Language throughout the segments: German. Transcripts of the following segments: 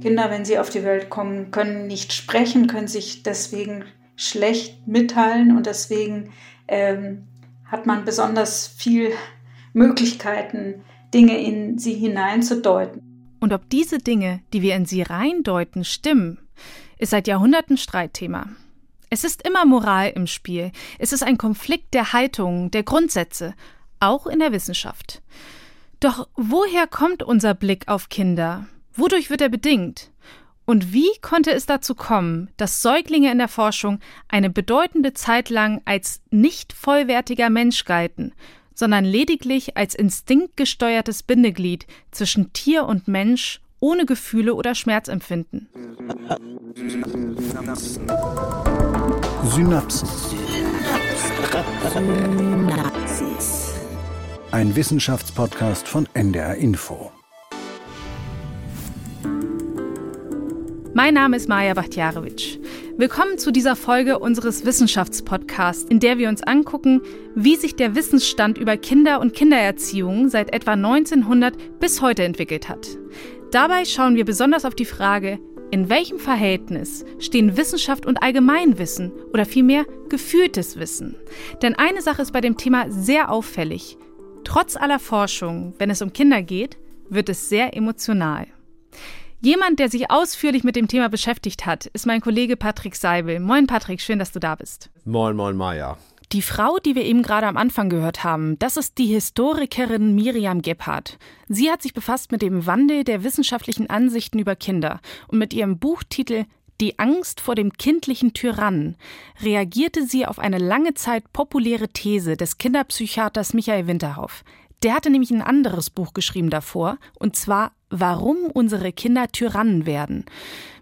Kinder, wenn sie auf die Welt kommen, können nicht sprechen, können sich deswegen schlecht mitteilen und deswegen ähm, hat man besonders viel Möglichkeiten, Dinge in sie hineinzudeuten. Und ob diese Dinge, die wir in sie reindeuten, stimmen, ist seit Jahrhunderten Streitthema. Es ist immer Moral im Spiel. Es ist ein Konflikt der Haltungen, der Grundsätze, auch in der Wissenschaft. Doch woher kommt unser Blick auf Kinder? Wodurch wird er bedingt? Und wie konnte es dazu kommen, dass Säuglinge in der Forschung eine bedeutende Zeit lang als nicht vollwertiger Mensch galten, sondern lediglich als instinktgesteuertes Bindeglied zwischen Tier und Mensch ohne Gefühle oder Schmerzempfinden? Synapsen. Ein Wissenschaftspodcast von NDR Info. Mein Name ist Maja Bachtjarewitsch. Willkommen zu dieser Folge unseres Wissenschaftspodcasts, in der wir uns angucken, wie sich der Wissensstand über Kinder und Kindererziehung seit etwa 1900 bis heute entwickelt hat. Dabei schauen wir besonders auf die Frage, in welchem Verhältnis stehen Wissenschaft und Allgemeinwissen oder vielmehr gefühltes Wissen? Denn eine Sache ist bei dem Thema sehr auffällig. Trotz aller Forschung, wenn es um Kinder geht, wird es sehr emotional. Jemand, der sich ausführlich mit dem Thema beschäftigt hat, ist mein Kollege Patrick Seibel. Moin Patrick, schön, dass du da bist. Moin, moin, Maja. Die Frau, die wir eben gerade am Anfang gehört haben, das ist die Historikerin Miriam Gebhardt. Sie hat sich befasst mit dem Wandel der wissenschaftlichen Ansichten über Kinder und mit ihrem Buchtitel Die Angst vor dem kindlichen Tyrannen reagierte sie auf eine lange Zeit populäre These des Kinderpsychiaters Michael Winterhoff. Der hatte nämlich ein anderes Buch geschrieben davor, und zwar Warum unsere Kinder Tyrannen werden.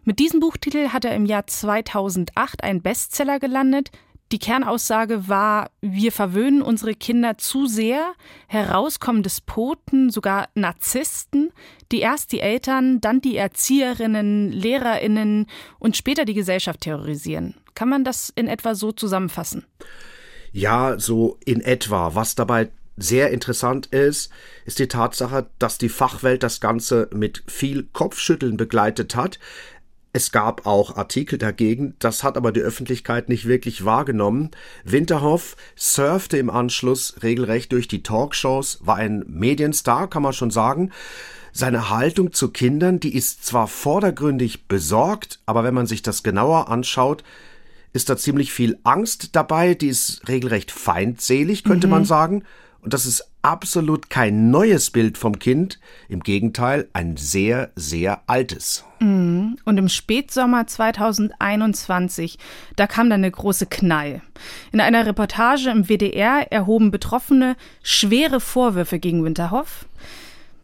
Mit diesem Buchtitel hat er im Jahr 2008 ein Bestseller gelandet. Die Kernaussage war, wir verwöhnen unsere Kinder zu sehr, herauskommen Despoten, sogar Narzissten, die erst die Eltern, dann die Erzieherinnen, Lehrerinnen und später die Gesellschaft terrorisieren. Kann man das in etwa so zusammenfassen? Ja, so in etwa. Was dabei sehr interessant ist, ist die Tatsache, dass die Fachwelt das Ganze mit viel Kopfschütteln begleitet hat. Es gab auch Artikel dagegen, das hat aber die Öffentlichkeit nicht wirklich wahrgenommen. Winterhoff surfte im Anschluss regelrecht durch die Talkshows, war ein Medienstar, kann man schon sagen. Seine Haltung zu Kindern, die ist zwar vordergründig besorgt, aber wenn man sich das genauer anschaut, ist da ziemlich viel Angst dabei, die ist regelrecht feindselig, könnte mhm. man sagen. Und das ist absolut kein neues Bild vom Kind, im Gegenteil ein sehr, sehr altes. Mhm. Und im Spätsommer 2021, da kam dann eine große Knall. In einer Reportage im WDR erhoben Betroffene schwere Vorwürfe gegen Winterhoff.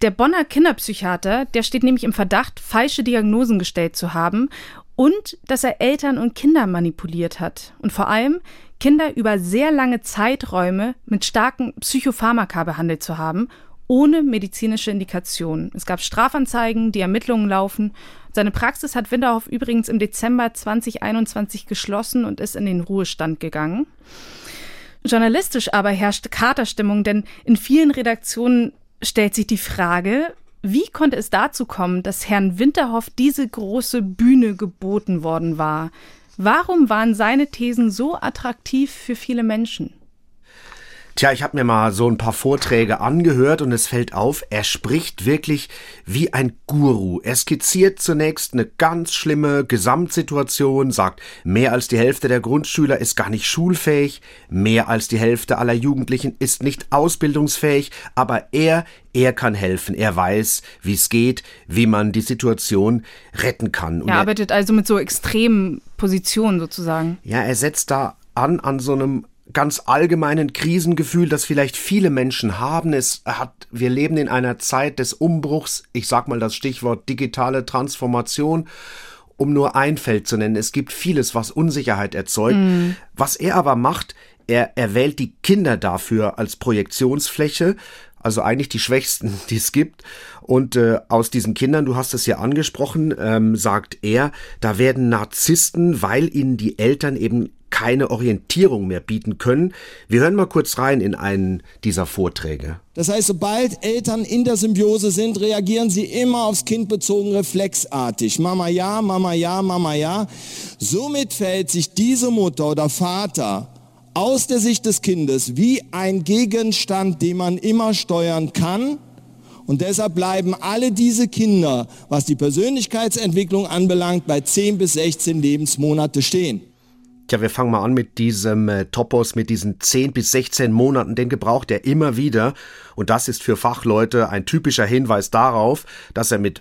Der Bonner Kinderpsychiater, der steht nämlich im Verdacht, falsche Diagnosen gestellt zu haben und dass er Eltern und Kinder manipuliert hat. Und vor allem, Kinder über sehr lange Zeiträume mit starken Psychopharmaka behandelt zu haben, ohne medizinische Indikation. Es gab Strafanzeigen, die Ermittlungen laufen. Seine Praxis hat Winterhoff übrigens im Dezember 2021 geschlossen und ist in den Ruhestand gegangen. Journalistisch aber herrscht Katerstimmung, denn in vielen Redaktionen stellt sich die Frage, wie konnte es dazu kommen, dass Herrn Winterhoff diese große Bühne geboten worden war? Warum waren seine Thesen so attraktiv für viele Menschen? Tja, ich habe mir mal so ein paar Vorträge angehört und es fällt auf, er spricht wirklich wie ein Guru. Er skizziert zunächst eine ganz schlimme Gesamtsituation, sagt, mehr als die Hälfte der Grundschüler ist gar nicht schulfähig, mehr als die Hälfte aller Jugendlichen ist nicht ausbildungsfähig, aber er, er kann helfen, er weiß, wie es geht, wie man die Situation retten kann. Und er arbeitet also mit so extremen Positionen sozusagen. Ja, er setzt da an an so einem ganz allgemeinen Krisengefühl, das vielleicht viele Menschen haben. Es hat, wir leben in einer Zeit des Umbruchs. Ich sag mal das Stichwort digitale Transformation. Um nur ein Feld zu nennen. Es gibt vieles, was Unsicherheit erzeugt. Mm. Was er aber macht, er, er wählt die Kinder dafür als Projektionsfläche, also eigentlich die Schwächsten, die es gibt. Und äh, aus diesen Kindern, du hast es ja angesprochen, ähm, sagt er, da werden Narzissten, weil ihnen die Eltern eben keine Orientierung mehr bieten können. Wir hören mal kurz rein in einen dieser Vorträge. Das heißt, sobald Eltern in der Symbiose sind, reagieren sie immer aufs Kind bezogen reflexartig. Mama ja, Mama ja, Mama ja. Somit verhält sich diese Mutter oder Vater aus der Sicht des Kindes wie ein Gegenstand, den man immer steuern kann. Und deshalb bleiben alle diese Kinder, was die Persönlichkeitsentwicklung anbelangt, bei 10 bis 16 Lebensmonate stehen. Tja, wir fangen mal an mit diesem äh, Topos, mit diesen 10 bis 16 Monaten. Den gebraucht er immer wieder. Und das ist für Fachleute ein typischer Hinweis darauf, dass er mit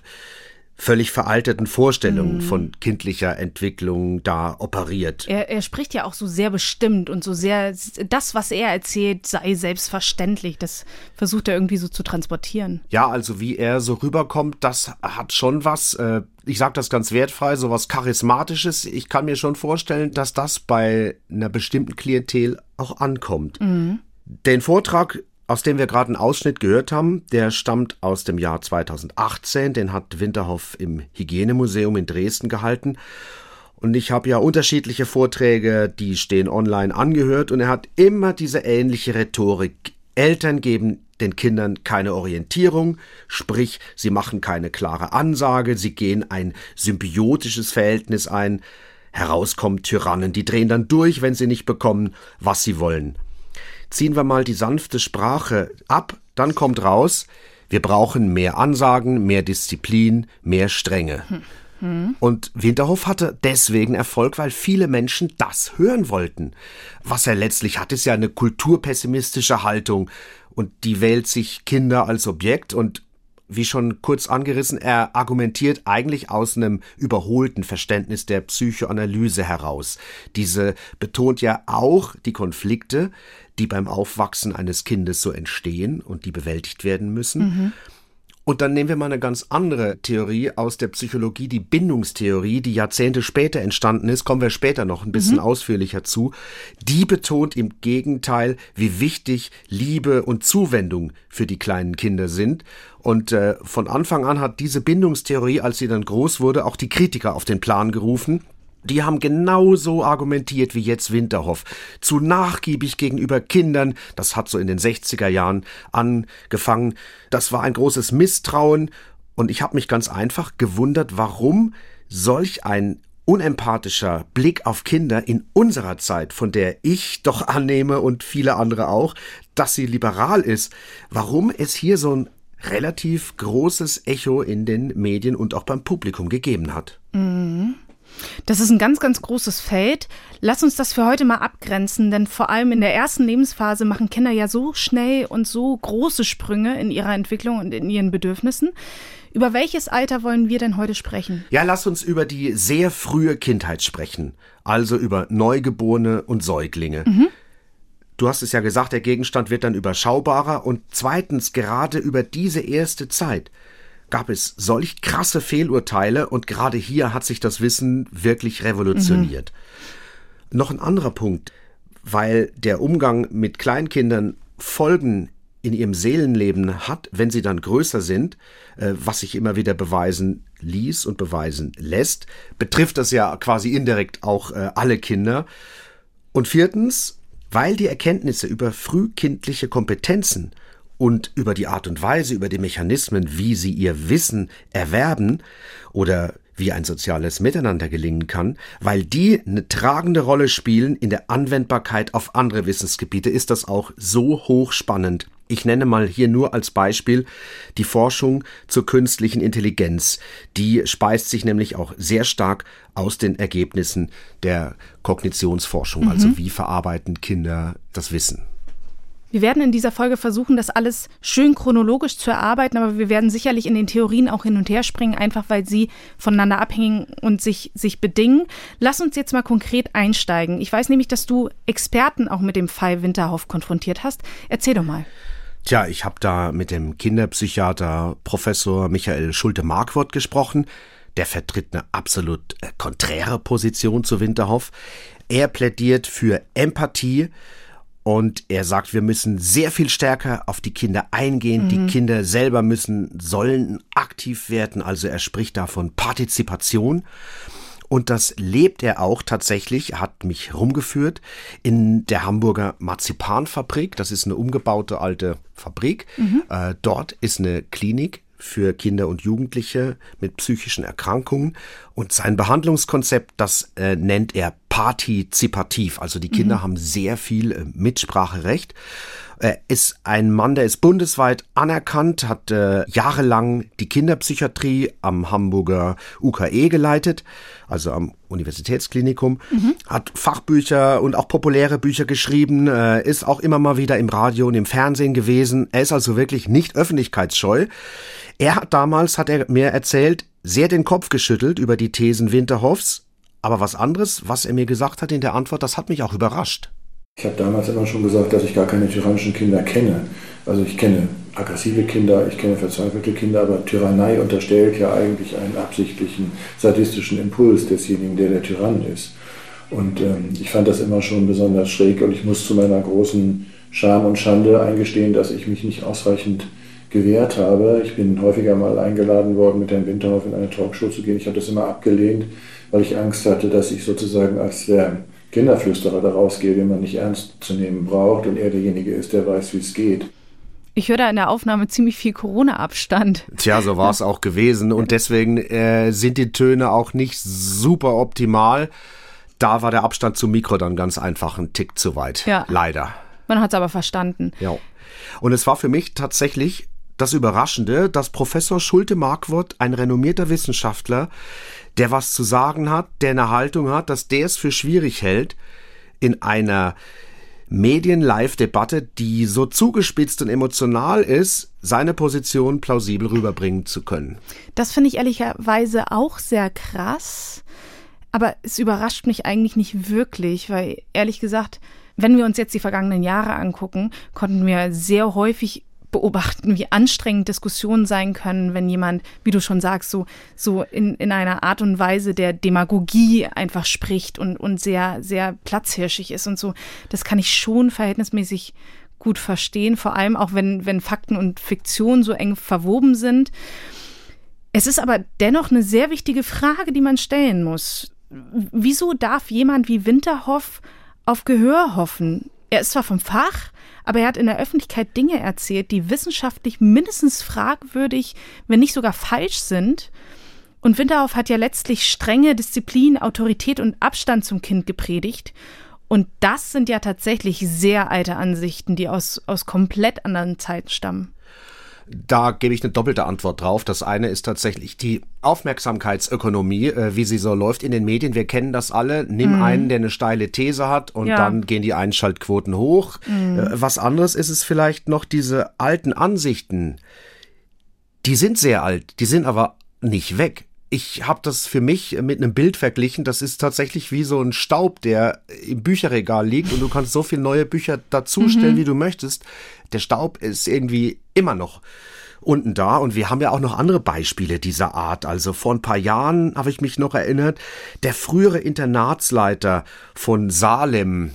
völlig veralteten Vorstellungen mm. von kindlicher Entwicklung da operiert. Er, er, spricht ja auch so sehr bestimmt und so sehr, das, was er erzählt, sei selbstverständlich. Das versucht er irgendwie so zu transportieren. Ja, also wie er so rüberkommt, das hat schon was, äh, ich sage das ganz wertfrei, so was Charismatisches. Ich kann mir schon vorstellen, dass das bei einer bestimmten Klientel auch ankommt. Mm. Den Vortrag aus dem wir gerade einen Ausschnitt gehört haben, der stammt aus dem Jahr 2018. Den hat Winterhoff im Hygienemuseum in Dresden gehalten. Und ich habe ja unterschiedliche Vorträge, die stehen online angehört. Und er hat immer diese ähnliche Rhetorik. Eltern geben den Kindern keine Orientierung, sprich, sie machen keine klare Ansage, sie gehen ein symbiotisches Verhältnis ein. Herauskommen Tyrannen, die drehen dann durch, wenn sie nicht bekommen, was sie wollen ziehen wir mal die sanfte Sprache ab, dann kommt raus, wir brauchen mehr Ansagen, mehr Disziplin, mehr Strenge. Hm. Und Winterhoff hatte deswegen Erfolg, weil viele Menschen das hören wollten. Was er letztlich hat, ist ja eine kulturpessimistische Haltung und die wählt sich Kinder als Objekt und wie schon kurz angerissen, er argumentiert eigentlich aus einem überholten Verständnis der Psychoanalyse heraus. Diese betont ja auch die Konflikte, die beim Aufwachsen eines Kindes so entstehen und die bewältigt werden müssen. Mhm. Und dann nehmen wir mal eine ganz andere Theorie aus der Psychologie, die Bindungstheorie, die Jahrzehnte später entstanden ist, kommen wir später noch ein bisschen mhm. ausführlicher zu. Die betont im Gegenteil, wie wichtig Liebe und Zuwendung für die kleinen Kinder sind. Und äh, von Anfang an hat diese Bindungstheorie, als sie dann groß wurde, auch die Kritiker auf den Plan gerufen. Die haben genauso argumentiert wie jetzt Winterhoff. Zu nachgiebig gegenüber Kindern. Das hat so in den 60er Jahren angefangen. Das war ein großes Misstrauen. Und ich habe mich ganz einfach gewundert, warum solch ein unempathischer Blick auf Kinder in unserer Zeit, von der ich doch annehme und viele andere auch, dass sie liberal ist, warum es hier so ein relativ großes Echo in den Medien und auch beim Publikum gegeben hat. Mhm. Das ist ein ganz, ganz großes Feld. Lass uns das für heute mal abgrenzen, denn vor allem in der ersten Lebensphase machen Kinder ja so schnell und so große Sprünge in ihrer Entwicklung und in ihren Bedürfnissen. Über welches Alter wollen wir denn heute sprechen? Ja, lass uns über die sehr frühe Kindheit sprechen, also über Neugeborene und Säuglinge. Mhm. Du hast es ja gesagt, der Gegenstand wird dann überschaubarer und zweitens gerade über diese erste Zeit gab es solch krasse Fehlurteile und gerade hier hat sich das Wissen wirklich revolutioniert. Mhm. Noch ein anderer Punkt, weil der Umgang mit Kleinkindern Folgen in ihrem Seelenleben hat, wenn sie dann größer sind, äh, was sich immer wieder beweisen ließ und beweisen lässt, betrifft das ja quasi indirekt auch äh, alle Kinder. Und viertens, weil die Erkenntnisse über frühkindliche Kompetenzen und über die Art und Weise, über die Mechanismen, wie sie ihr Wissen erwerben oder wie ein soziales Miteinander gelingen kann, weil die eine tragende Rolle spielen in der Anwendbarkeit auf andere Wissensgebiete, ist das auch so hochspannend. Ich nenne mal hier nur als Beispiel die Forschung zur künstlichen Intelligenz. Die speist sich nämlich auch sehr stark aus den Ergebnissen der Kognitionsforschung, also mhm. also wie verarbeiten Kinder das Wissen. Wir werden in dieser Folge versuchen, das alles schön chronologisch zu erarbeiten, aber wir werden sicherlich in den Theorien auch hin und her springen, einfach weil sie voneinander abhängen und sich, sich bedingen. Lass uns jetzt mal konkret einsteigen. Ich weiß nämlich, dass du Experten auch mit dem Fall Winterhoff konfrontiert hast. Erzähl doch mal. Tja, ich habe da mit dem Kinderpsychiater Professor Michael Schulte-Markwort gesprochen. Der vertritt eine absolut äh, konträre Position zu Winterhoff. Er plädiert für Empathie, und er sagt, wir müssen sehr viel stärker auf die Kinder eingehen. Mhm. Die Kinder selber müssen, sollen aktiv werden. Also er spricht da von Partizipation. Und das lebt er auch tatsächlich, er hat mich rumgeführt in der Hamburger Marzipanfabrik. Das ist eine umgebaute alte Fabrik. Mhm. Äh, dort ist eine Klinik für Kinder und Jugendliche mit psychischen Erkrankungen. Und sein Behandlungskonzept, das äh, nennt er partizipativ. Also die Kinder mhm. haben sehr viel äh, Mitspracherecht. Er ist ein Mann, der ist bundesweit anerkannt, hat äh, jahrelang die Kinderpsychiatrie am Hamburger UKE geleitet, also am Universitätsklinikum, mhm. hat Fachbücher und auch populäre Bücher geschrieben, äh, ist auch immer mal wieder im Radio und im Fernsehen gewesen. Er ist also wirklich nicht öffentlichkeitsscheu. Er hat damals, hat er mir erzählt, sehr den Kopf geschüttelt über die Thesen Winterhoffs, aber was anderes, was er mir gesagt hat in der Antwort, das hat mich auch überrascht. Ich habe damals immer schon gesagt, dass ich gar keine tyrannischen Kinder kenne. Also ich kenne aggressive Kinder, ich kenne verzweifelte Kinder, aber Tyrannei unterstellt ja eigentlich einen absichtlichen sadistischen Impuls desjenigen, der der Tyrann ist. Und ähm, ich fand das immer schon besonders schräg und ich muss zu meiner großen Scham und Schande eingestehen, dass ich mich nicht ausreichend gewehrt habe. Ich bin häufiger mal eingeladen worden, mit Herrn Winterhoff in eine Talkshow zu gehen. Ich habe das immer abgelehnt, weil ich Angst hatte, dass ich sozusagen als der Kinderflüsterer daraus gehe, den man nicht ernst zu nehmen braucht und er derjenige ist, der weiß, wie es geht. Ich höre da in der Aufnahme ziemlich viel Corona-Abstand. Tja, so war es auch gewesen und deswegen äh, sind die Töne auch nicht super optimal. Da war der Abstand zum Mikro dann ganz einfach ein Tick zu weit. Ja. Leider. Man hat es aber verstanden. Ja. Und es war für mich tatsächlich das Überraschende, dass Professor Schulte Markwort, ein renommierter Wissenschaftler, der was zu sagen hat, der eine Haltung hat, dass der es für schwierig hält, in einer Medien-Live-Debatte, die so zugespitzt und emotional ist, seine Position plausibel rüberbringen zu können. Das finde ich ehrlicherweise auch sehr krass, aber es überrascht mich eigentlich nicht wirklich, weil ehrlich gesagt, wenn wir uns jetzt die vergangenen Jahre angucken, konnten wir sehr häufig beobachten, wie anstrengend Diskussionen sein können, wenn jemand, wie du schon sagst, so, so in, in einer Art und Weise der Demagogie einfach spricht und, und sehr, sehr platzhirschig ist und so. Das kann ich schon verhältnismäßig gut verstehen, vor allem auch wenn, wenn Fakten und Fiktion so eng verwoben sind. Es ist aber dennoch eine sehr wichtige Frage, die man stellen muss. Wieso darf jemand wie Winterhoff auf Gehör hoffen? Er ist zwar vom Fach, aber er hat in der Öffentlichkeit Dinge erzählt, die wissenschaftlich mindestens fragwürdig, wenn nicht sogar falsch sind. Und Winterhoff hat ja letztlich strenge Disziplin, Autorität und Abstand zum Kind gepredigt. Und das sind ja tatsächlich sehr alte Ansichten, die aus, aus komplett anderen Zeiten stammen. Da gebe ich eine doppelte Antwort drauf. Das eine ist tatsächlich die Aufmerksamkeitsökonomie, äh, wie sie so läuft in den Medien. Wir kennen das alle. Nimm mhm. einen, der eine steile These hat und ja. dann gehen die Einschaltquoten hoch. Mhm. Äh, was anderes ist es vielleicht noch diese alten Ansichten. Die sind sehr alt, die sind aber nicht weg ich habe das für mich mit einem Bild verglichen. Das ist tatsächlich wie so ein Staub, der im Bücherregal liegt und du kannst so viele neue Bücher dazustellen, mhm. wie du möchtest. Der Staub ist irgendwie immer noch unten da. Und wir haben ja auch noch andere Beispiele dieser Art. Also vor ein paar Jahren habe ich mich noch erinnert, der frühere Internatsleiter von Salem,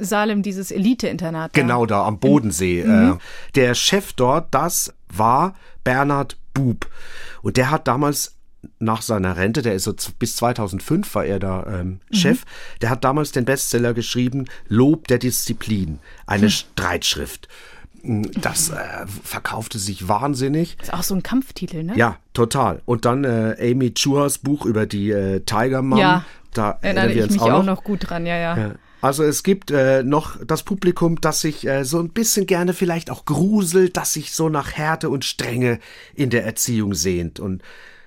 Salem, dieses Elite-Internat. Genau, da am Bodensee. Mhm. Äh, der Chef dort, das war Bernhard Bub. Und der hat damals nach seiner Rente, der ist so bis 2005 war er da ähm, mhm. Chef, der hat damals den Bestseller geschrieben, Lob der Disziplin, eine hm. Streitschrift. Hm, das äh, verkaufte sich wahnsinnig. Ist auch so ein Kampftitel, ne? Ja, total. Und dann äh, Amy Chuas Buch über die äh, Tiger Mom. Ja, da erinnere ich mich auch noch. auch noch gut dran, ja, ja. ja. Also es gibt äh, noch das Publikum, das sich äh, so ein bisschen gerne vielleicht auch gruselt, das sich so nach Härte und Strenge in der Erziehung sehnt. Und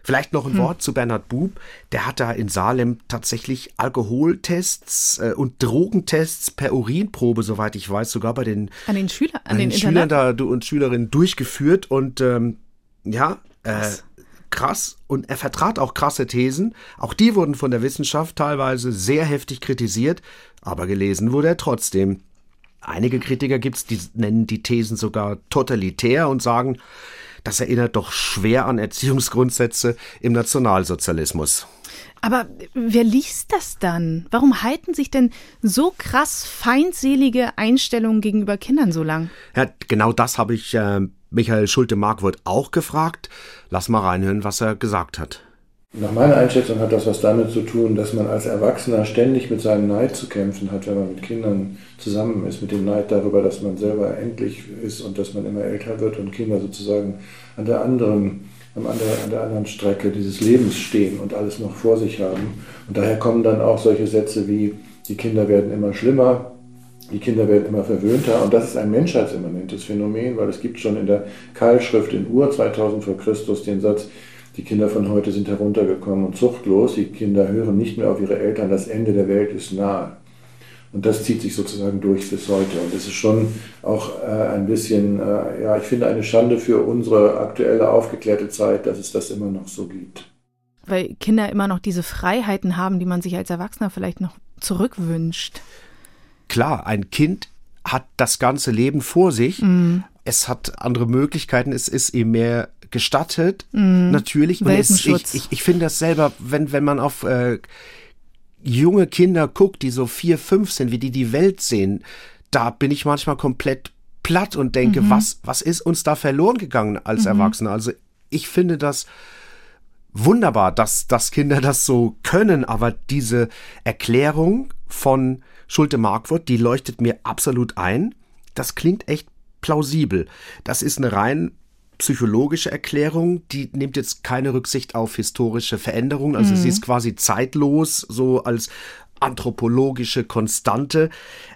Vielleicht noch ein hm. Wort zu Bernhard Bub. Der hat da in Salem tatsächlich Alkoholtests äh, und Drogentests per Urinprobe, soweit ich weiß, sogar bei den, an den, Schüler, an, den, den Schülern da und Schülerinnen durchgeführt. Und ähm, ja, äh, krass. Und er vertrat auch krasse Thesen. Auch die wurden von der Wissenschaft teilweise sehr heftig kritisiert, aber gelesen wurde er trotzdem. Einige Kritiker gibt es, die nennen die Thesen sogar totalitär und sagen, das erinnert doch schwer an Erziehungsgrundsätze im Nationalsozialismus. Aber wer liest das dann? Warum halten sich denn so krass feindselige Einstellungen gegenüber Kindern so lang? Ja, genau das habe ich äh, Michael Schulte-Markwort auch gefragt. Lass mal reinhören, was er gesagt hat. Nach meiner Einschätzung hat das was damit zu tun, dass man als Erwachsener ständig mit seinem Neid zu kämpfen hat, wenn man mit Kindern zusammen ist, mit dem Neid darüber, dass man selber endlich ist und dass man immer älter wird und Kinder sozusagen an der anderen, an der, an der anderen Strecke dieses Lebens stehen und alles noch vor sich haben. Und daher kommen dann auch solche Sätze wie, die Kinder werden immer schlimmer, die Kinder werden immer verwöhnter und das ist ein menschheitsimmanentes Phänomen, weil es gibt schon in der Keilschrift in Ur 2000 vor Christus den Satz, die Kinder von heute sind heruntergekommen und zuchtlos. Die Kinder hören nicht mehr auf ihre Eltern. Das Ende der Welt ist nahe. Und das zieht sich sozusagen durch bis heute. Und es ist schon auch äh, ein bisschen, äh, ja, ich finde eine Schande für unsere aktuelle aufgeklärte Zeit, dass es das immer noch so gibt. Weil Kinder immer noch diese Freiheiten haben, die man sich als Erwachsener vielleicht noch zurückwünscht. Klar, ein Kind hat das ganze Leben vor sich. Mhm. Es hat andere Möglichkeiten. Es ist ihm mehr gestattet, mhm. natürlich. Und es, ich, ich, ich finde das selber, wenn, wenn man auf äh, junge Kinder guckt, die so vier, fünf sind, wie die die Welt sehen, da bin ich manchmal komplett platt und denke, mhm. was, was ist uns da verloren gegangen als mhm. Erwachsene? Also ich finde das wunderbar, dass, dass Kinder das so können, aber diese Erklärung von Schulte-Markwort, die leuchtet mir absolut ein. Das klingt echt plausibel. Das ist eine rein psychologische Erklärung, die nimmt jetzt keine Rücksicht auf historische Veränderungen, also mhm. sie ist quasi zeitlos, so als anthropologische Konstante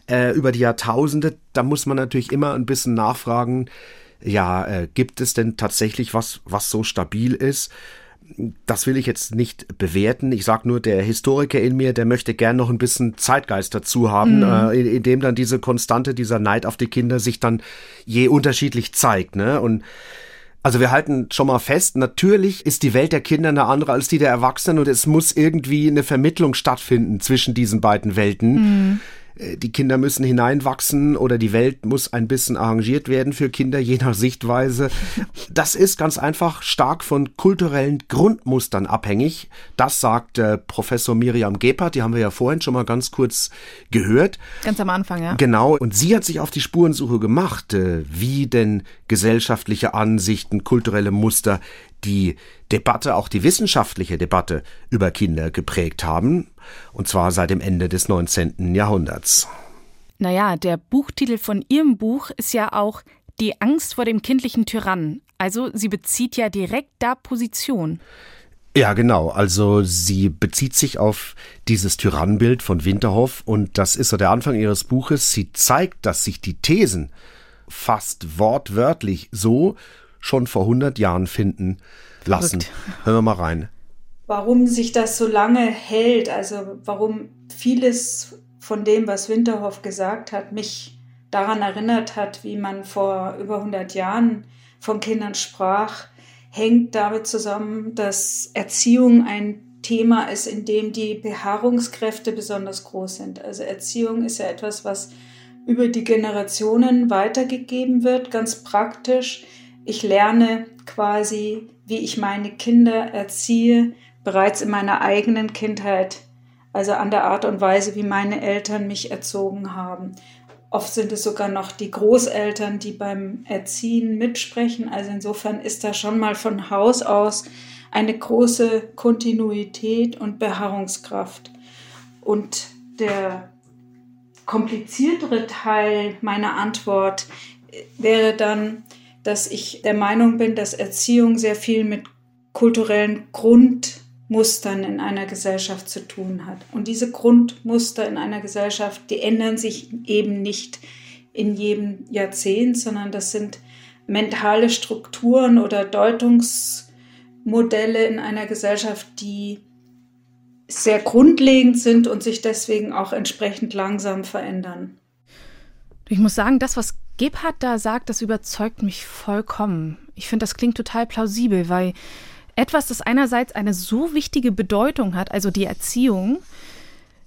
äh, über die Jahrtausende. Da muss man natürlich immer ein bisschen nachfragen, ja, äh, gibt es denn tatsächlich was, was so stabil ist? Das will ich jetzt nicht bewerten. Ich sage nur, der Historiker in mir, der möchte gern noch ein bisschen Zeitgeist dazu haben, mhm. äh, in, in, dem dann diese Konstante, dieser Neid auf die Kinder sich dann je unterschiedlich zeigt. Ne? Und also wir halten schon mal fest, natürlich ist die Welt der Kinder eine andere als die der Erwachsenen und es muss irgendwie eine Vermittlung stattfinden zwischen diesen beiden Welten. Mhm. Äh, die Kinder müssen hineinwachsen oder die Welt muss ein bisschen arrangiert werden für Kinder, je nach Sichtweise. Das ist ganz einfach stark von kulturellen Grundmustern abhängig. Das sagt äh, Professor Miriam Gebhardt, die haben wir ja vorhin schon mal ganz kurz gehört. Ganz am Anfang, ja. Genau, und sie hat sich auf die Spurensuche gemacht, äh, wie denn gesellschaftliche Ansichten, kulturelle Muster die Debatte, auch die wissenschaftliche Debatte über Kinder geprägt haben, und zwar seit dem Ende des 19. Jahrhunderts. Naja, der Buchtitel von ihrem Buch ist ja auch Die Angst vor dem kindlichen Tyrannen. Also sie bezieht ja direkt da Position. Ja, genau. Also sie bezieht sich auf dieses Tyrannenbild von Winterhoff und das ist so der Anfang ihres Buches. Sie zeigt, dass sich die Thesen fast wortwörtlich so schon vor 100 Jahren finden lassen. Verrückt. Hören wir mal rein. Warum sich das so lange hält, also warum vieles von dem, was Winterhoff gesagt hat, mich daran erinnert hat, wie man vor über 100 Jahren von Kindern sprach, hängt damit zusammen, dass Erziehung ein Thema ist, in dem die Beharrungskräfte besonders groß sind. Also Erziehung ist ja etwas, was über die Generationen weitergegeben wird, ganz praktisch ich lerne quasi, wie ich meine Kinder erziehe, bereits in meiner eigenen Kindheit, also an der Art und Weise, wie meine Eltern mich erzogen haben. Oft sind es sogar noch die Großeltern, die beim Erziehen mitsprechen. Also insofern ist da schon mal von Haus aus eine große Kontinuität und Beharrungskraft. Und der kompliziertere Teil meiner Antwort wäre dann, dass ich der Meinung bin, dass Erziehung sehr viel mit kulturellen Grundmustern in einer Gesellschaft zu tun hat. Und diese Grundmuster in einer Gesellschaft, die ändern sich eben nicht in jedem Jahrzehnt, sondern das sind mentale Strukturen oder Deutungsmodelle in einer Gesellschaft, die sehr grundlegend sind und sich deswegen auch entsprechend langsam verändern. Ich muss sagen, das, was Gebhardt da sagt, das überzeugt mich vollkommen. Ich finde, das klingt total plausibel, weil etwas, das einerseits eine so wichtige Bedeutung hat, also die Erziehung,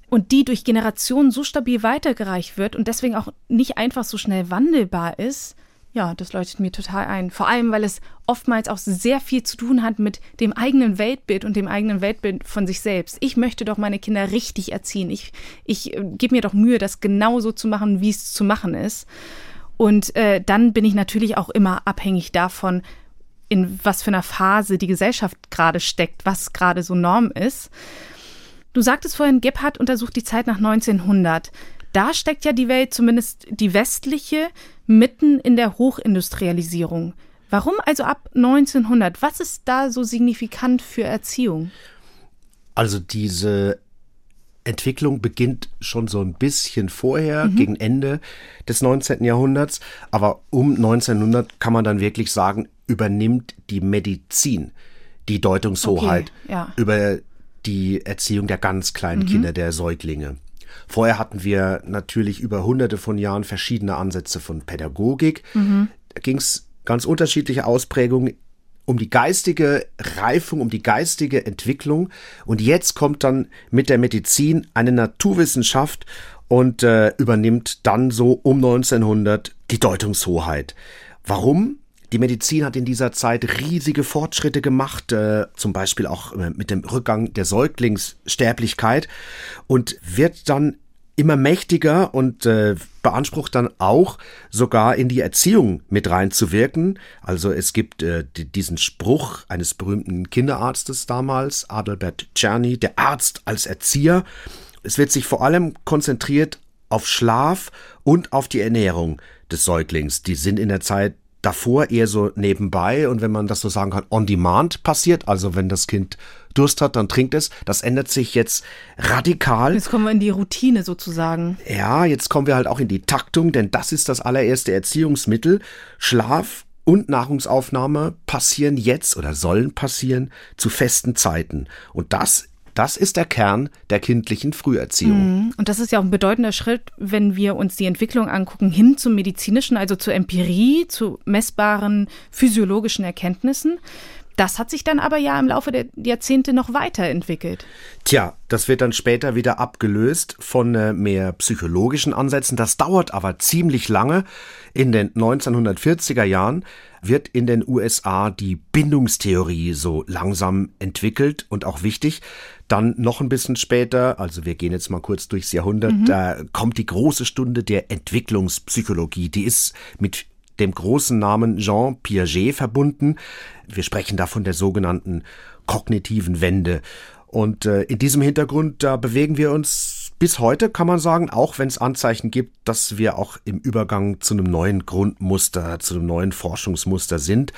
und die durch Generationen so stabil weitergereicht wird und deswegen auch nicht einfach so schnell wandelbar ist, ja, das leuchtet mir total ein. Vor allem, weil es oftmals auch sehr viel zu tun hat mit dem eigenen Weltbild und dem eigenen Weltbild von sich selbst. Ich möchte doch meine Kinder richtig erziehen. Ich, ich äh, gebe mir doch Mühe, das genauso zu machen, wie es zu machen ist. Und äh, dann bin ich natürlich auch immer abhängig davon, in was für einer Phase die Gesellschaft gerade steckt, was gerade so Norm ist. Du sagtest vorhin, Gebhardt untersucht die Zeit nach 1900. Da steckt ja die Welt, zumindest die westliche, mitten in der Hochindustrialisierung. Warum also ab 1900? Was ist da so signifikant für Erziehung? Also diese Entwicklung beginnt schon so ein bisschen vorher, mhm. gegen Ende des 19. Jahrhunderts. Aber um 1900 kann man dann wirklich sagen, übernimmt die Medizin die Deutungshoheit okay, ja. über die Erziehung der ganz kleinen mhm. Kinder, der Säuglinge. Vorher hatten wir natürlich über hunderte von Jahren verschiedene Ansätze von Pädagogik. Mhm. Da ging es ganz unterschiedliche Ausprägungen um die geistige Reifung, um die geistige Entwicklung. Und jetzt kommt dann mit der Medizin eine Naturwissenschaft und äh, übernimmt dann so um 1900 die Deutungshoheit. Warum? Die Medizin hat in dieser Zeit riesige Fortschritte gemacht, äh, zum Beispiel auch äh, mit dem Rückgang der Säuglingssterblichkeit und wird dann immer mächtiger und äh, beansprucht dann auch sogar in die Erziehung mit reinzuwirken. Also es gibt äh, diesen Spruch eines berühmten Kinderarztes damals, Adalbert Czerny, der Arzt als Erzieher. Es wird sich vor allem konzentriert auf Schlaf und auf die Ernährung des Säuglings. Die sind in der Zeit davor eher so nebenbei und wenn man das so sagen kann, on demand passiert. Also wenn das Kind Durst hat, dann trinkt es. Das ändert sich jetzt radikal. Jetzt kommen wir in die Routine sozusagen. Ja, jetzt kommen wir halt auch in die Taktung, denn das ist das allererste Erziehungsmittel. Schlaf und Nahrungsaufnahme passieren jetzt oder sollen passieren zu festen Zeiten. Und das das ist der Kern der kindlichen Früherziehung. Mhm. Und das ist ja auch ein bedeutender Schritt, wenn wir uns die Entwicklung angucken, hin zum medizinischen, also zur Empirie, zu messbaren physiologischen Erkenntnissen. Das hat sich dann aber ja im Laufe der Jahrzehnte noch weiterentwickelt. Tja, das wird dann später wieder abgelöst von äh, mehr psychologischen Ansätzen. Das dauert aber ziemlich lange. In den 1940er Jahren wird in den USA die Bindungstheorie so langsam entwickelt und auch wichtig. Dann noch ein bisschen später, also wir gehen jetzt mal kurz durchs Jahrhundert, mhm. da kommt die große Stunde der Entwicklungspsychologie. Die ist mit dem großen Namen Jean Piaget verbunden. Wir sprechen da von der sogenannten kognitiven Wende. Und äh, in diesem Hintergrund, da bewegen wir uns bis heute, kann man sagen, auch wenn es Anzeichen gibt, dass wir auch im Übergang zu einem neuen Grundmuster, zu einem neuen Forschungsmuster sind,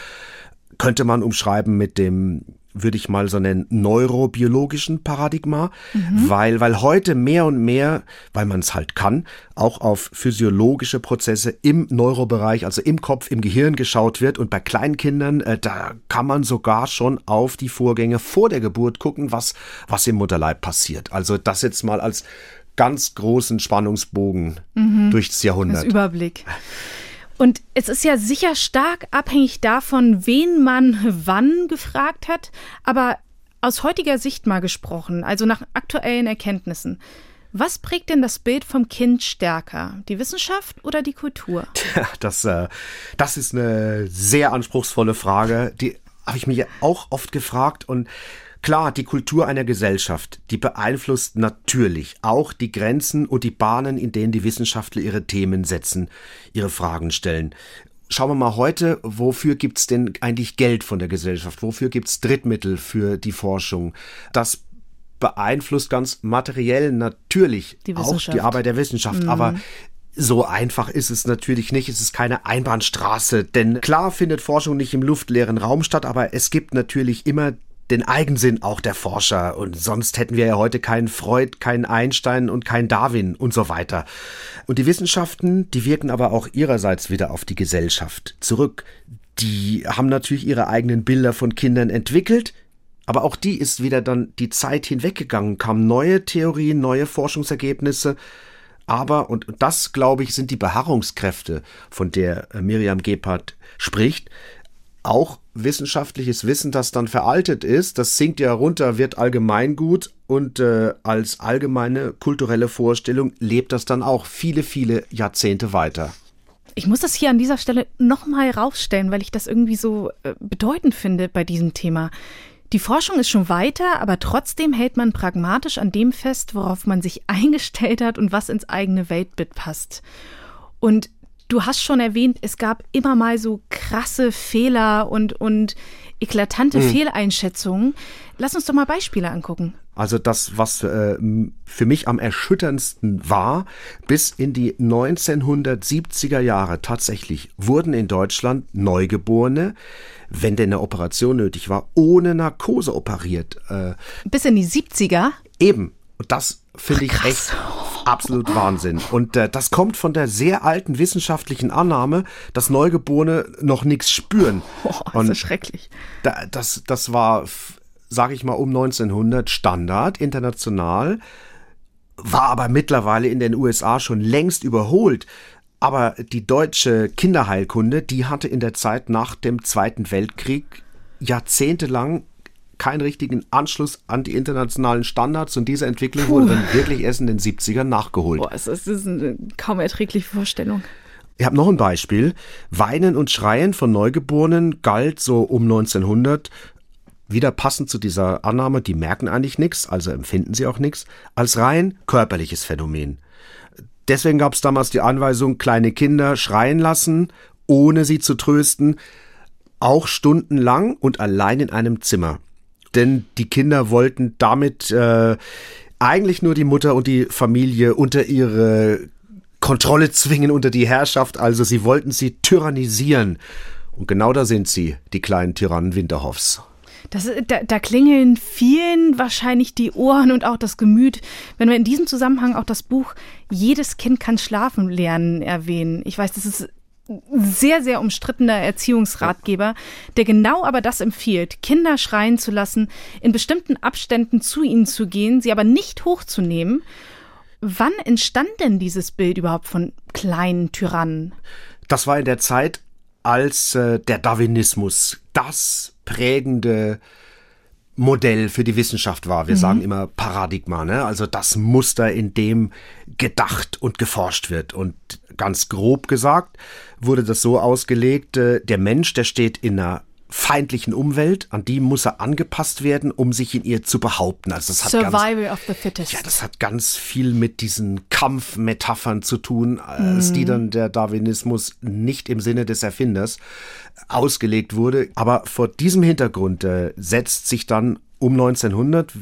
könnte man umschreiben mit dem würde ich mal so nennen, neurobiologischen Paradigma, mhm. weil, weil heute mehr und mehr, weil man es halt kann, auch auf physiologische Prozesse im Neurobereich, also im Kopf, im Gehirn geschaut wird. Und bei Kleinkindern, äh, da kann man sogar schon auf die Vorgänge vor der Geburt gucken, was, was im Mutterleib passiert. Also das jetzt mal als ganz großen Spannungsbogen mhm. durchs Jahrhundert. Das Überblick. Und es ist ja sicher stark abhängig davon, wen man wann gefragt hat. Aber aus heutiger Sicht mal gesprochen, also nach aktuellen Erkenntnissen, was prägt denn das Bild vom Kind stärker? Die Wissenschaft oder die Kultur? Tja, das, äh, das ist eine sehr anspruchsvolle Frage. Die habe ich mir auch oft gefragt und Klar, die Kultur einer Gesellschaft, die beeinflusst natürlich auch die Grenzen und die Bahnen, in denen die Wissenschaftler ihre Themen setzen, ihre Fragen stellen. Schauen wir mal heute, wofür gibt's denn eigentlich Geld von der Gesellschaft? Wofür gibt's Drittmittel für die Forschung? Das beeinflusst ganz materiell natürlich die auch die Arbeit der Wissenschaft, mhm. aber so einfach ist es natürlich nicht. Es ist keine Einbahnstraße. Denn klar findet Forschung nicht im luftleeren Raum statt, aber es gibt natürlich immer den Eigensinn auch der Forscher. Und sonst hätten wir ja heute keinen Freud, keinen Einstein und keinen Darwin und so weiter. Und die Wissenschaften, die wirken aber auch ihrerseits wieder auf die Gesellschaft zurück. Die haben natürlich ihre eigenen Bilder von Kindern entwickelt, aber auch die ist wieder dann die Zeit hinweggegangen, kamen neue Theorien, neue Forschungsergebnisse. Aber, und das, glaube ich, sind die Beharrungskräfte, von der Miriam Gebhardt spricht, auch wissenschaftliches Wissen, das dann veraltet ist, das sinkt ja runter, wird allgemeingut und äh, als allgemeine kulturelle Vorstellung lebt das dann auch viele, viele Jahrzehnte weiter. Ich muss das hier an dieser Stelle nochmal rausstellen, weil ich das irgendwie so äh, bedeutend finde bei diesem Thema. Die Forschung ist schon weiter, aber trotzdem hält man pragmatisch an dem fest, worauf man sich eingestellt hat und was ins eigene Weltbild passt. Und Du hast schon erwähnt, es gab immer mal so krasse Fehler und, und eklatante hm. Fehleinschätzungen. Lass uns doch mal Beispiele angucken. Also das, was äh, für mich am erschütterndsten war, bis in die 1970er Jahre tatsächlich wurden in Deutschland Neugeborene, wenn denn eine Operation nötig war, ohne Narkose operiert. Äh, bis in die 70er? Eben. Und das finde ich echt absolut Wahnsinn. Und äh, das kommt von der sehr alten wissenschaftlichen Annahme, dass Neugeborene noch nichts spüren. Oh, das Und ist schrecklich. Da, das, das war, sage ich mal, um 1900 Standard international, war aber mittlerweile in den USA schon längst überholt. Aber die deutsche Kinderheilkunde, die hatte in der Zeit nach dem Zweiten Weltkrieg jahrzehntelang keinen richtigen Anschluss an die internationalen Standards und diese Entwicklung Puh. wurde dann wirklich erst in den 70ern nachgeholt. Boah, das ist eine kaum erträgliche Vorstellung. Ich habe noch ein Beispiel. Weinen und Schreien von Neugeborenen galt so um 1900 wieder passend zu dieser Annahme, die merken eigentlich nichts, also empfinden sie auch nichts, als rein körperliches Phänomen. Deswegen gab es damals die Anweisung, kleine Kinder schreien lassen, ohne sie zu trösten, auch stundenlang und allein in einem Zimmer denn die Kinder wollten damit äh, eigentlich nur die Mutter und die Familie unter ihre Kontrolle zwingen, unter die Herrschaft, also sie wollten sie tyrannisieren. Und genau da sind sie, die kleinen Tyrannen Winterhoffs. Das, da, da klingeln vielen wahrscheinlich die Ohren und auch das Gemüt, wenn wir in diesem Zusammenhang auch das Buch Jedes Kind kann schlafen lernen erwähnen. Ich weiß, das ist sehr, sehr umstrittener Erziehungsratgeber, der genau aber das empfiehlt, Kinder schreien zu lassen, in bestimmten Abständen zu ihnen zu gehen, sie aber nicht hochzunehmen. Wann entstand denn dieses Bild überhaupt von kleinen Tyrannen? Das war in der Zeit, als äh, der Darwinismus das prägende Modell für die Wissenschaft war. Wir mhm. sagen immer Paradigma, ne? also das Muster, in dem gedacht und geforscht wird. Und ganz grob gesagt wurde das so ausgelegt, äh, der Mensch, der steht in einer feindlichen Umwelt, an die muss er angepasst werden, um sich in ihr zu behaupten. Also das hat Survival ganz, of the fittest. Ja, das hat ganz viel mit diesen Kampfmetaphern zu tun, als mm. die dann der Darwinismus nicht im Sinne des Erfinders ausgelegt wurde. Aber vor diesem Hintergrund äh, setzt sich dann um 1900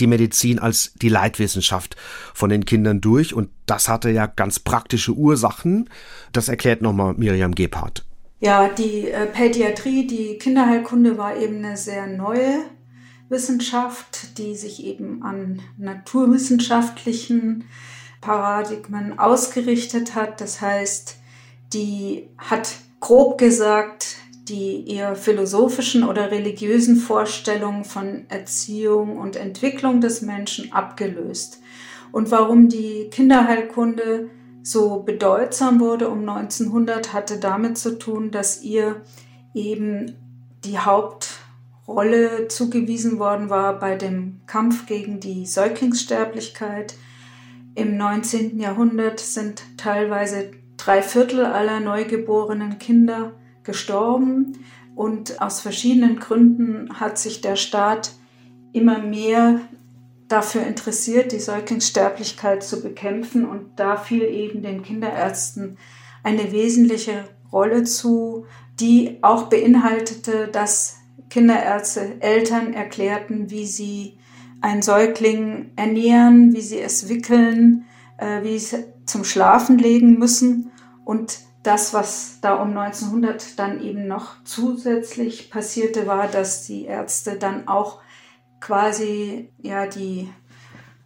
die Medizin als die Leitwissenschaft von den Kindern durch und das hatte ja ganz praktische Ursachen. Das erklärt nochmal Miriam Gebhardt. Ja, die äh, Pädiatrie, die Kinderheilkunde war eben eine sehr neue Wissenschaft, die sich eben an naturwissenschaftlichen Paradigmen ausgerichtet hat. Das heißt, die hat grob gesagt die eher philosophischen oder religiösen Vorstellungen von Erziehung und Entwicklung des Menschen abgelöst. Und warum die Kinderheilkunde so bedeutsam wurde um 1900, hatte damit zu tun, dass ihr eben die Hauptrolle zugewiesen worden war bei dem Kampf gegen die Säuglingssterblichkeit. Im 19. Jahrhundert sind teilweise drei Viertel aller neugeborenen Kinder gestorben und aus verschiedenen Gründen hat sich der Staat immer mehr dafür interessiert, die Säuglingssterblichkeit zu bekämpfen. Und da fiel eben den Kinderärzten eine wesentliche Rolle zu, die auch beinhaltete, dass Kinderärzte Eltern erklärten, wie sie ein Säugling ernähren, wie sie es wickeln, äh, wie sie es zum Schlafen legen müssen. Und das, was da um 1900 dann eben noch zusätzlich passierte, war, dass die Ärzte dann auch quasi ja die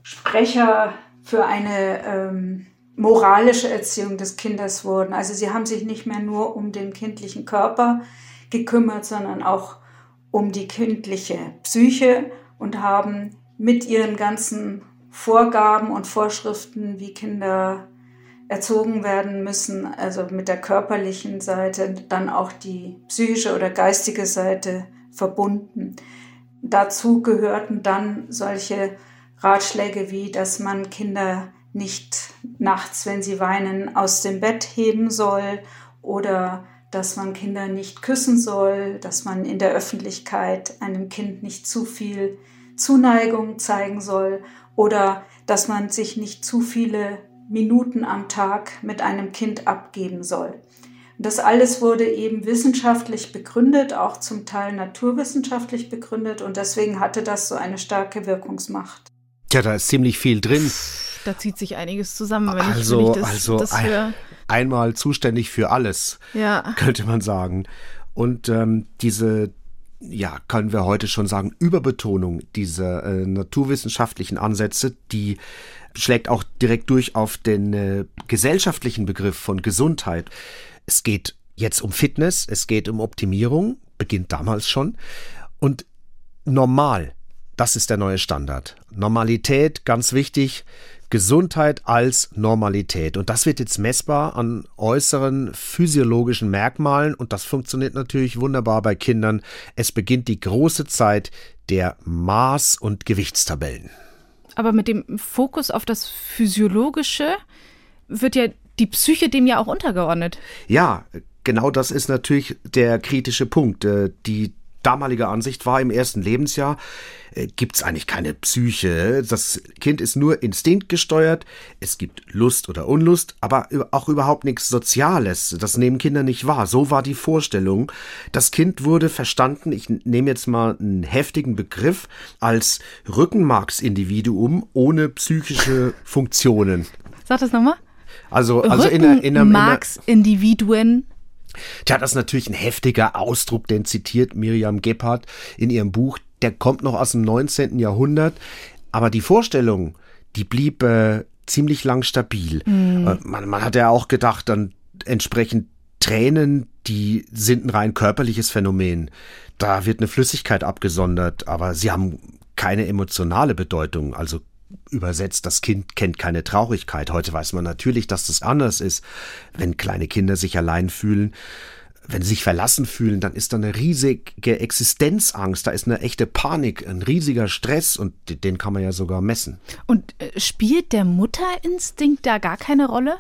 Sprecher für eine ähm, moralische Erziehung des Kindes wurden. Also sie haben sich nicht mehr nur um den kindlichen Körper gekümmert, sondern auch um die kindliche Psyche und haben mit ihren ganzen Vorgaben und Vorschriften, wie Kinder erzogen werden müssen, also mit der körperlichen Seite, dann auch die psychische oder geistige Seite verbunden. Dazu gehörten dann solche Ratschläge wie, dass man Kinder nicht nachts, wenn sie weinen, aus dem Bett heben soll oder dass man Kinder nicht küssen soll, dass man in der Öffentlichkeit einem Kind nicht zu viel Zuneigung zeigen soll oder dass man sich nicht zu viele Minuten am Tag mit einem Kind abgeben soll. Das alles wurde eben wissenschaftlich begründet, auch zum Teil naturwissenschaftlich begründet und deswegen hatte das so eine starke Wirkungsmacht. Tja, da ist ziemlich viel drin. Da zieht sich einiges zusammen, wenn also, ich, wenn ich das, also das ein, einmal zuständig für alles, ja. könnte man sagen. Und ähm, diese, ja, können wir heute schon sagen, Überbetonung dieser äh, naturwissenschaftlichen Ansätze, die schlägt auch direkt durch auf den äh, gesellschaftlichen Begriff von Gesundheit. Es geht jetzt um Fitness, es geht um Optimierung, beginnt damals schon. Und normal, das ist der neue Standard. Normalität, ganz wichtig. Gesundheit als Normalität. Und das wird jetzt messbar an äußeren physiologischen Merkmalen und das funktioniert natürlich wunderbar bei Kindern. Es beginnt die große Zeit der Maß- und Gewichtstabellen. Aber mit dem Fokus auf das Physiologische wird ja die Psyche dem ja auch untergeordnet. Ja, genau das ist natürlich der kritische Punkt. Äh, die damalige Ansicht war im ersten Lebensjahr, äh, gibt's eigentlich keine Psyche. Das Kind ist nur instinktgesteuert. Es gibt Lust oder Unlust, aber auch überhaupt nichts Soziales. Das nehmen Kinder nicht wahr. So war die Vorstellung. Das Kind wurde verstanden, ich nehme jetzt mal einen heftigen Begriff, als Rückenmarksindividuum ohne psychische Funktionen. Sag das nochmal. Also, also in, einer, in einem. Marx-Individuen. Tja, das ist natürlich ein heftiger Ausdruck, den zitiert Miriam Gebhardt in ihrem Buch. Der kommt noch aus dem 19. Jahrhundert. Aber die Vorstellung, die blieb äh, ziemlich lang stabil. Mhm. man, man hat ja auch gedacht, dann entsprechend Tränen, die sind ein rein körperliches Phänomen. Da wird eine Flüssigkeit abgesondert, aber sie haben keine emotionale Bedeutung. Also übersetzt, das Kind kennt keine Traurigkeit. Heute weiß man natürlich, dass das anders ist. Wenn kleine Kinder sich allein fühlen, wenn sie sich verlassen fühlen, dann ist da eine riesige Existenzangst, da ist eine echte Panik, ein riesiger Stress und den kann man ja sogar messen. Und äh, spielt der Mutterinstinkt da gar keine Rolle?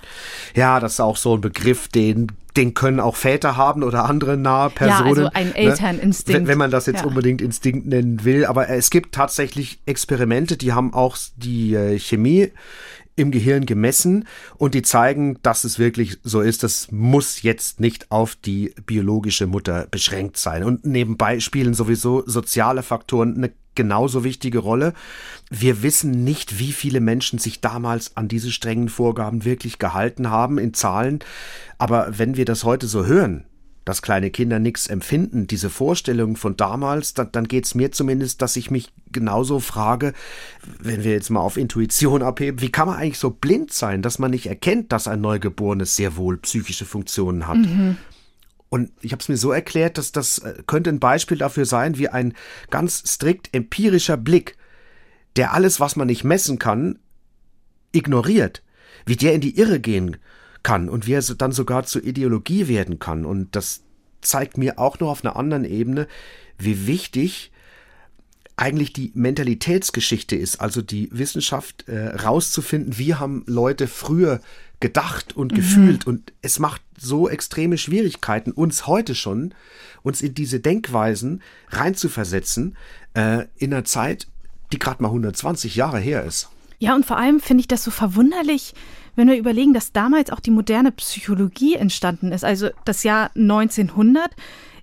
Ja, das ist auch so ein Begriff, den den können auch Väter haben oder andere nahe Personen. Ja, also ein ne? Elterninstinkt. Ne? Wenn man das jetzt ja. unbedingt Instinkt nennen will. Aber es gibt tatsächlich Experimente, die haben auch die äh, Chemie im Gehirn gemessen und die zeigen, dass es wirklich so ist. Das muss jetzt nicht auf die biologische Mutter beschränkt sein. Und nebenbei spielen sowieso soziale Faktoren eine genauso wichtige Rolle. Wir wissen nicht, wie viele Menschen sich damals an diese strengen Vorgaben wirklich gehalten haben in Zahlen. Aber wenn wir das heute so hören, dass kleine Kinder nichts empfinden, diese Vorstellung von damals, dann, dann geht es mir zumindest, dass ich mich genauso frage, wenn wir jetzt mal auf Intuition abheben, wie kann man eigentlich so blind sein, dass man nicht erkennt, dass ein Neugeborenes sehr wohl psychische Funktionen hat? Mhm. Und ich habe es mir so erklärt, dass das äh, könnte ein Beispiel dafür sein, wie ein ganz strikt empirischer Blick, der alles, was man nicht messen kann, ignoriert, wie der in die Irre gehen kann und wie er dann sogar zur Ideologie werden kann. Und das zeigt mir auch noch auf einer anderen Ebene, wie wichtig eigentlich die Mentalitätsgeschichte ist, also die Wissenschaft äh, rauszufinden, wie haben Leute früher gedacht und mhm. gefühlt und es macht so extreme Schwierigkeiten, uns heute schon, uns in diese Denkweisen reinzuversetzen, äh, in einer Zeit, die gerade mal 120 Jahre her ist. Ja, und vor allem finde ich das so verwunderlich, wenn wir überlegen, dass damals auch die moderne Psychologie entstanden ist. Also das Jahr 1900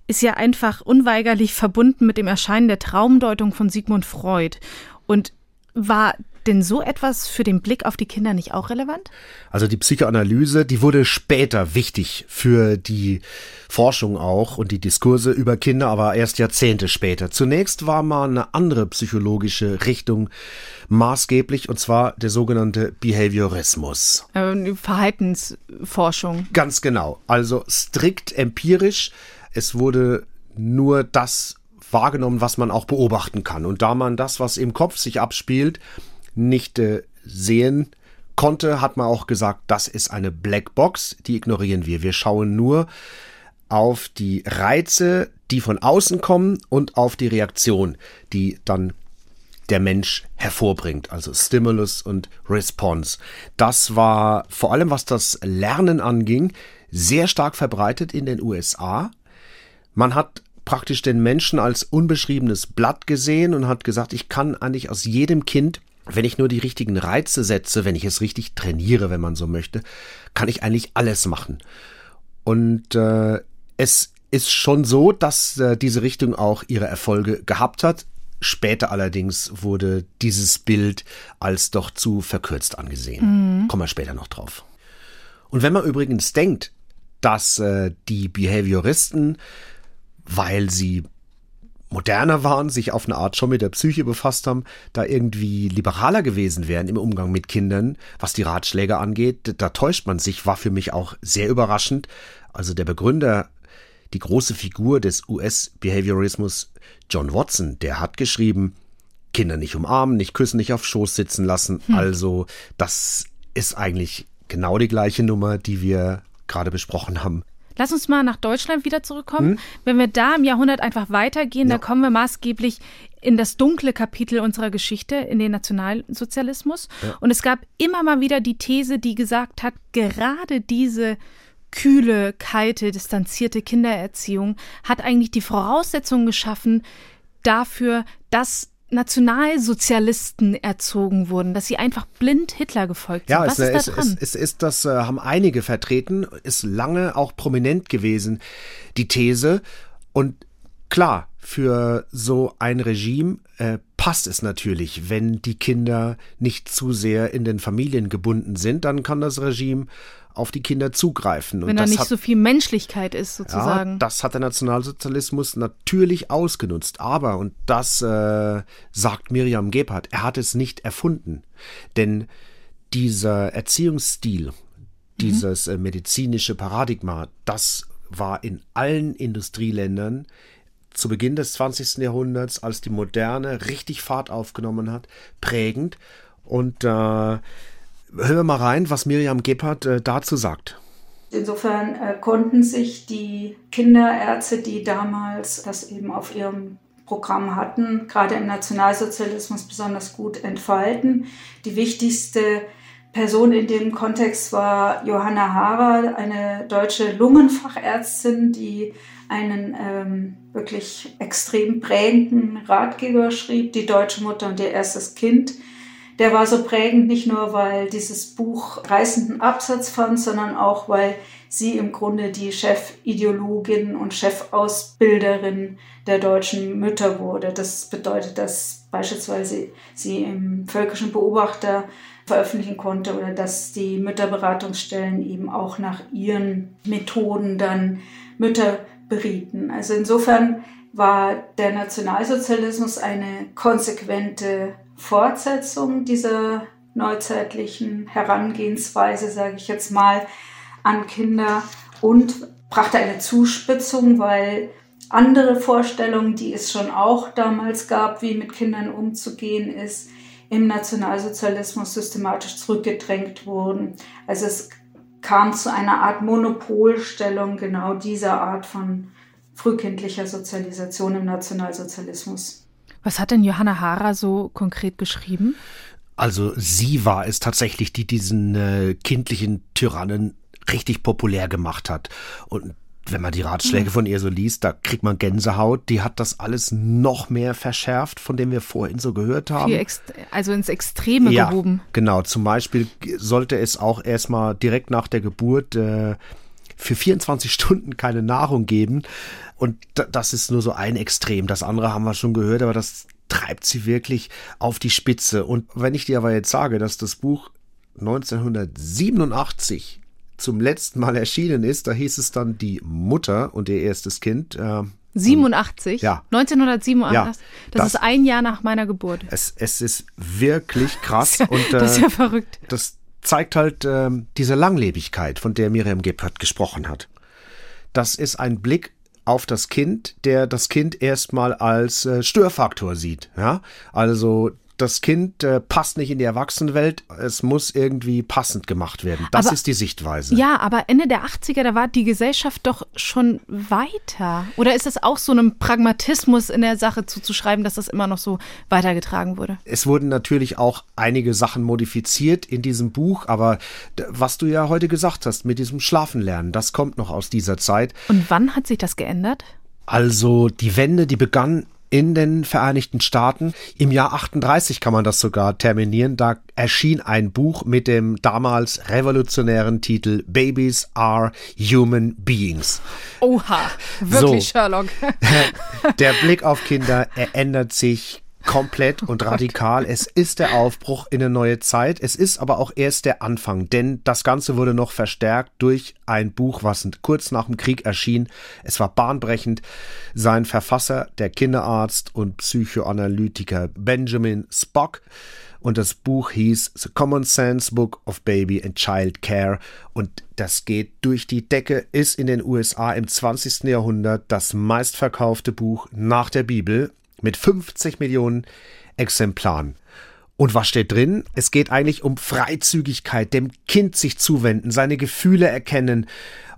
ist ja einfach unweigerlich verbunden mit dem Erscheinen der Traumdeutung von Sigmund Freud. Und war denn so etwas für den Blick auf die Kinder nicht auch relevant? Also die Psychoanalyse, die wurde später wichtig für die Forschung auch und die Diskurse über Kinder, aber erst Jahrzehnte später. Zunächst war mal eine andere psychologische Richtung maßgeblich und zwar der sogenannte Behaviorismus. Ähm, Verhaltensforschung. Ganz genau. Also strikt empirisch. Es wurde nur das wahrgenommen, was man auch beobachten kann. Und da man das, was im Kopf sich abspielt, nicht äh, sehen konnte, hat man auch gesagt, das ist eine Blackbox, die ignorieren wir. Wir schauen nur auf die Reize, die von außen kommen und auf die Reaktion, die dann der Mensch hervorbringt, also Stimulus und Response. Das war vor allem, was das Lernen anging, sehr stark verbreitet in den USA. Man hat praktisch den Menschen als unbeschriebenes Blatt gesehen und hat gesagt, ich kann eigentlich aus jedem Kind wenn ich nur die richtigen Reize setze, wenn ich es richtig trainiere, wenn man so möchte, kann ich eigentlich alles machen. Und äh, es ist schon so, dass äh, diese Richtung auch ihre Erfolge gehabt hat. Später allerdings wurde dieses Bild als doch zu verkürzt angesehen. Mhm. Kommen wir später noch drauf. Und wenn man übrigens denkt, dass äh, die Behavioristen, weil sie moderner waren, sich auf eine Art schon mit der Psyche befasst haben, da irgendwie liberaler gewesen wären im Umgang mit Kindern, was die Ratschläge angeht, da täuscht man sich, war für mich auch sehr überraschend. Also der Begründer, die große Figur des US-Behaviorismus, John Watson, der hat geschrieben, Kinder nicht umarmen, nicht küssen, nicht auf Schoß sitzen lassen. Hm. Also das ist eigentlich genau die gleiche Nummer, die wir gerade besprochen haben. Lass uns mal nach Deutschland wieder zurückkommen. Hm? Wenn wir da im Jahrhundert einfach weitergehen, ja. da kommen wir maßgeblich in das dunkle Kapitel unserer Geschichte, in den Nationalsozialismus. Ja. Und es gab immer mal wieder die These, die gesagt hat, gerade diese kühle, kalte, distanzierte Kindererziehung hat eigentlich die Voraussetzungen geschaffen dafür, dass Nationalsozialisten erzogen wurden, dass sie einfach blind Hitler gefolgt sind. Ja, Was es, ist, da dran? Es, es, ist, das äh, haben einige vertreten, ist lange auch prominent gewesen, die These. Und klar, für so ein Regime äh, passt es natürlich, wenn die Kinder nicht zu sehr in den Familien gebunden sind, dann kann das Regime auf die Kinder zugreifen. Wenn da nicht hat, so viel Menschlichkeit ist, sozusagen. Ja, das hat der Nationalsozialismus natürlich ausgenutzt. Aber, und das äh, sagt Miriam Gebhardt, er hat es nicht erfunden. Denn dieser Erziehungsstil, mhm. dieses äh, medizinische Paradigma, das war in allen Industrieländern zu Beginn des 20. Jahrhunderts, als die Moderne richtig Fahrt aufgenommen hat, prägend. Und äh, Hören wir mal rein, was Miriam Gebhardt äh, dazu sagt. Insofern äh, konnten sich die Kinderärzte, die damals das eben auf ihrem Programm hatten, gerade im Nationalsozialismus besonders gut entfalten. Die wichtigste Person in dem Kontext war Johanna Hara, eine deutsche Lungenfachärztin, die einen ähm, wirklich extrem prägenden Ratgeber schrieb, Die deutsche Mutter und ihr erstes Kind der war so prägend, nicht nur weil dieses Buch reißenden Absatz fand, sondern auch weil sie im Grunde die Chefideologin und Chefausbilderin der deutschen Mütter wurde. Das bedeutet, dass beispielsweise sie im Völkischen Beobachter veröffentlichen konnte oder dass die Mütterberatungsstellen eben auch nach ihren Methoden dann Mütter berieten. Also insofern war der Nationalsozialismus eine konsequente Fortsetzung dieser neuzeitlichen Herangehensweise, sage ich jetzt mal, an Kinder und brachte eine Zuspitzung, weil andere Vorstellungen, die es schon auch damals gab, wie mit Kindern umzugehen ist, im Nationalsozialismus systematisch zurückgedrängt wurden. Also es kam zu einer Art Monopolstellung genau dieser Art von frühkindlicher Sozialisation im Nationalsozialismus. Was hat denn Johanna Hara so konkret geschrieben? Also sie war es tatsächlich, die diesen äh, kindlichen Tyrannen richtig populär gemacht hat. Und wenn man die Ratschläge hm. von ihr so liest, da kriegt man Gänsehaut. Die hat das alles noch mehr verschärft, von dem wir vorhin so gehört haben. also ins Extreme ja, gehoben. Genau, zum Beispiel sollte es auch erstmal direkt nach der Geburt äh, für 24 Stunden keine Nahrung geben. Und das ist nur so ein Extrem. Das andere haben wir schon gehört, aber das treibt sie wirklich auf die Spitze. Und wenn ich dir aber jetzt sage, dass das Buch 1987 zum letzten Mal erschienen ist, da hieß es dann die Mutter und ihr erstes Kind. Äh, 87? Ja. 1987? Ja, das, das, ist ein Jahr nach meiner Geburt. Es, es ist wirklich krass. das, ist ja, und, äh, das ist ja verrückt. Das zeigt halt äh, diese Langlebigkeit, von der Miriam Gebhardt gesprochen hat. Das ist ein Blick auf das Kind, der das Kind erstmal als äh, Störfaktor sieht. Ja, also das Kind äh, passt nicht in die Erwachsenenwelt, es muss irgendwie passend gemacht werden. Das aber, ist die Sichtweise. Ja, aber Ende der 80er, da war die Gesellschaft doch schon weiter. Oder ist das auch so einem Pragmatismus in der Sache zuzuschreiben, dass das immer noch so weitergetragen wurde? Es wurden natürlich auch einige Sachen modifiziert in diesem Buch, aber was du ja heute gesagt hast mit diesem Schlafenlernen, das kommt noch aus dieser Zeit. Und wann hat sich das geändert? Also die Wende, die begann in den Vereinigten Staaten. Im Jahr 38 kann man das sogar terminieren. Da erschien ein Buch mit dem damals revolutionären Titel Babies are Human Beings. Oha, wirklich so, Sherlock. Der Blick auf Kinder, er ändert sich komplett und oh radikal. Es ist der Aufbruch in eine neue Zeit. Es ist aber auch erst der Anfang, denn das Ganze wurde noch verstärkt durch ein Buch, was kurz nach dem Krieg erschien. Es war bahnbrechend. Sein Verfasser, der Kinderarzt und Psychoanalytiker Benjamin Spock, und das Buch hieß The Common Sense Book of Baby and Child Care und das geht durch die Decke, ist in den USA im 20. Jahrhundert das meistverkaufte Buch nach der Bibel mit 50 Millionen Exemplaren. Und was steht drin? Es geht eigentlich um Freizügigkeit, dem Kind sich zuwenden, seine Gefühle erkennen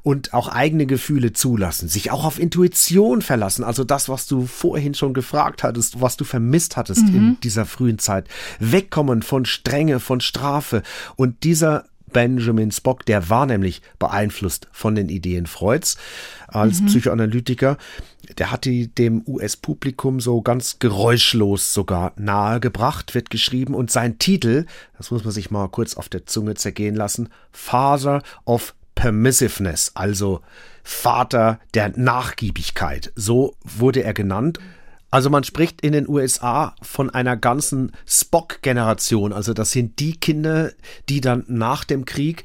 und auch eigene Gefühle zulassen, sich auch auf Intuition verlassen, also das, was du vorhin schon gefragt hattest, was du vermisst hattest mhm. in dieser frühen Zeit, wegkommen von Strenge, von Strafe und dieser Benjamin Spock, der war nämlich beeinflusst von den Ideen Freuds als mhm. Psychoanalytiker. Der hat die dem US-Publikum so ganz geräuschlos sogar nahegebracht, wird geschrieben. Und sein Titel, das muss man sich mal kurz auf der Zunge zergehen lassen, Father of Permissiveness, also Vater der Nachgiebigkeit. So wurde er genannt. Also man spricht in den USA von einer ganzen Spock-Generation. Also das sind die Kinder, die dann nach dem Krieg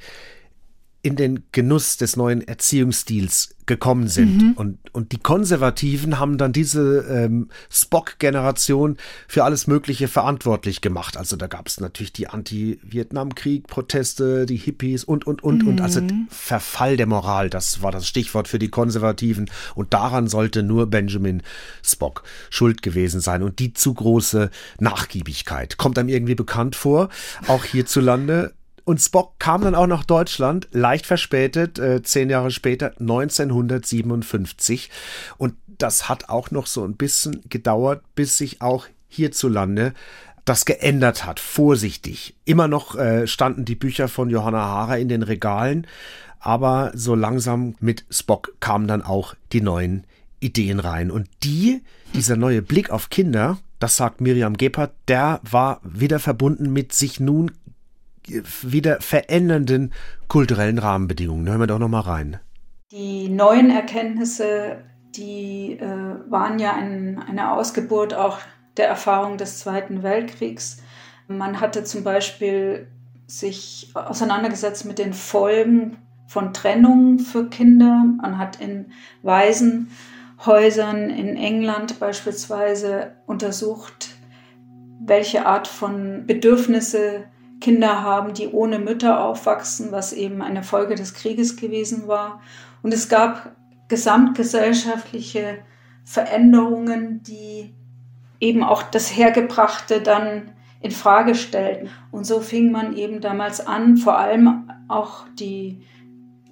in den Genuss des neuen Erziehungsstils gekommen sind. Mhm. Und, und die Konservativen haben dann diese ähm, Spock-Generation für alles Mögliche verantwortlich gemacht. Also da gab es natürlich die Anti-Vietnamkrieg-Proteste, die Hippies und, und, und. Mhm. Und also mhm. Verfall der Moral, das war das Stichwort für die Konservativen. Und daran sollte nur Benjamin Spock schuld gewesen sein. Und die zu große Nachgiebigkeit kommt einem irgendwie bekannt vor, auch hierzulande. Und Spock kam dann auch nach Deutschland, leicht verspätet, äh, zehn Jahre später, 1957. Und das hat auch noch so ein bisschen gedauert, bis sich auch hierzulande das geändert hat, vorsichtig. Immer noch äh, standen die Bücher von Johanna Haarer in den Regalen, aber so langsam mit Spock kamen dann auch die neuen Ideen rein. Und die, dieser neue Blick auf Kinder, das sagt Miriam Gebhardt, der war wieder verbunden mit sich nun wieder verändernden kulturellen Rahmenbedingungen. Hören wir doch noch mal rein. Die neuen Erkenntnisse, die äh, waren ja ein, eine Ausgeburt auch der Erfahrung des Zweiten Weltkriegs. Man hatte zum Beispiel sich auseinandergesetzt mit den Folgen von Trennung für Kinder. Man hat in Waisenhäusern in England beispielsweise untersucht, welche Art von Bedürfnisse Kinder haben, die ohne Mütter aufwachsen, was eben eine Folge des Krieges gewesen war. Und es gab gesamtgesellschaftliche Veränderungen, die eben auch das Hergebrachte dann in Frage stellten. Und so fing man eben damals an, vor allem auch die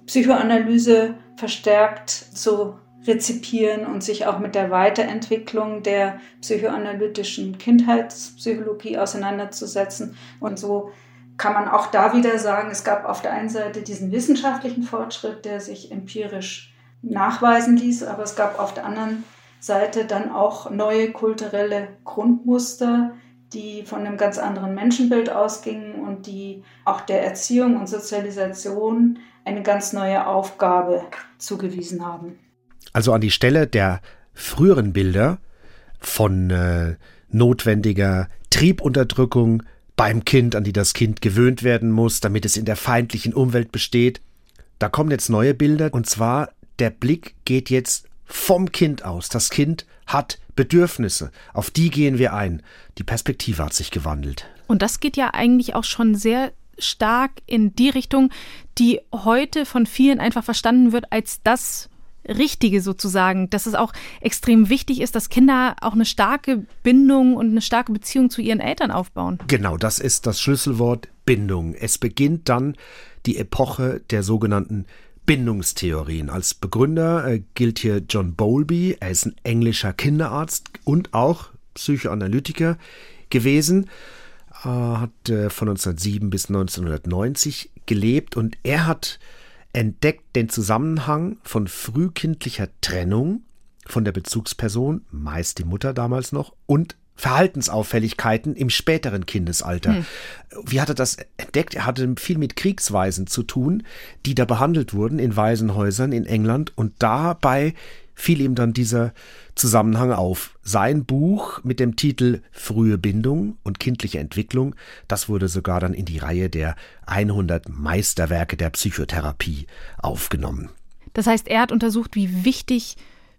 Psychoanalyse verstärkt zu rezipieren und sich auch mit der Weiterentwicklung der psychoanalytischen Kindheitspsychologie auseinanderzusetzen. Und so kann man auch da wieder sagen, es gab auf der einen Seite diesen wissenschaftlichen Fortschritt, der sich empirisch nachweisen ließ, aber es gab auf der anderen Seite dann auch neue kulturelle Grundmuster, die von einem ganz anderen Menschenbild ausgingen und die auch der Erziehung und Sozialisation eine ganz neue Aufgabe zugewiesen haben. Also an die Stelle der früheren Bilder von äh, notwendiger Triebunterdrückung beim Kind, an die das Kind gewöhnt werden muss, damit es in der feindlichen Umwelt besteht. Da kommen jetzt neue Bilder und zwar der Blick geht jetzt vom Kind aus. Das Kind hat Bedürfnisse, auf die gehen wir ein. Die Perspektive hat sich gewandelt. Und das geht ja eigentlich auch schon sehr stark in die Richtung, die heute von vielen einfach verstanden wird als das Richtige sozusagen, dass es auch extrem wichtig ist, dass Kinder auch eine starke Bindung und eine starke Beziehung zu ihren Eltern aufbauen. Genau, das ist das Schlüsselwort Bindung. Es beginnt dann die Epoche der sogenannten Bindungstheorien. Als Begründer äh, gilt hier John Bowlby. Er ist ein englischer Kinderarzt und auch Psychoanalytiker gewesen. Äh, hat äh, von 1907 bis 1990 gelebt und er hat entdeckt den Zusammenhang von frühkindlicher Trennung von der Bezugsperson, meist die Mutter damals noch, und Verhaltensauffälligkeiten im späteren Kindesalter. Hm. Wie hat er das entdeckt? Er hatte viel mit Kriegsweisen zu tun, die da behandelt wurden in Waisenhäusern in England und dabei fiel ihm dann dieser Zusammenhang auf. Sein Buch mit dem Titel Frühe Bindung und kindliche Entwicklung, das wurde sogar dann in die Reihe der 100 Meisterwerke der Psychotherapie aufgenommen. Das heißt, er hat untersucht, wie wichtig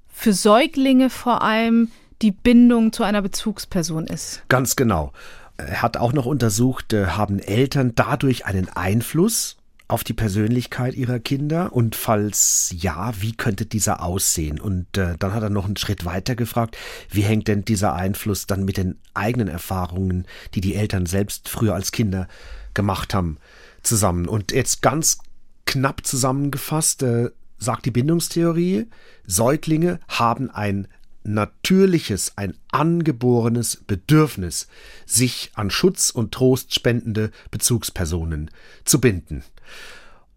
für Säuglinge vor allem die Bindung zu einer Bezugsperson ist. Ganz genau. Er hat auch noch untersucht, äh, haben Eltern dadurch einen Einfluss auf die Persönlichkeit ihrer Kinder und falls ja, wie könnte dieser aussehen? Und äh, dann hat er noch einen Schritt weiter gefragt, wie hängt denn dieser Einfluss dann mit den eigenen Erfahrungen, die die Eltern selbst früher als Kinder gemacht haben, zusammen? Und jetzt ganz knapp zusammengefasst äh, sagt die Bindungstheorie, Säuglinge haben ein natürliches, ein angeborenes Bedürfnis, sich an Schutz und Trost spendende Bezugspersonen zu binden.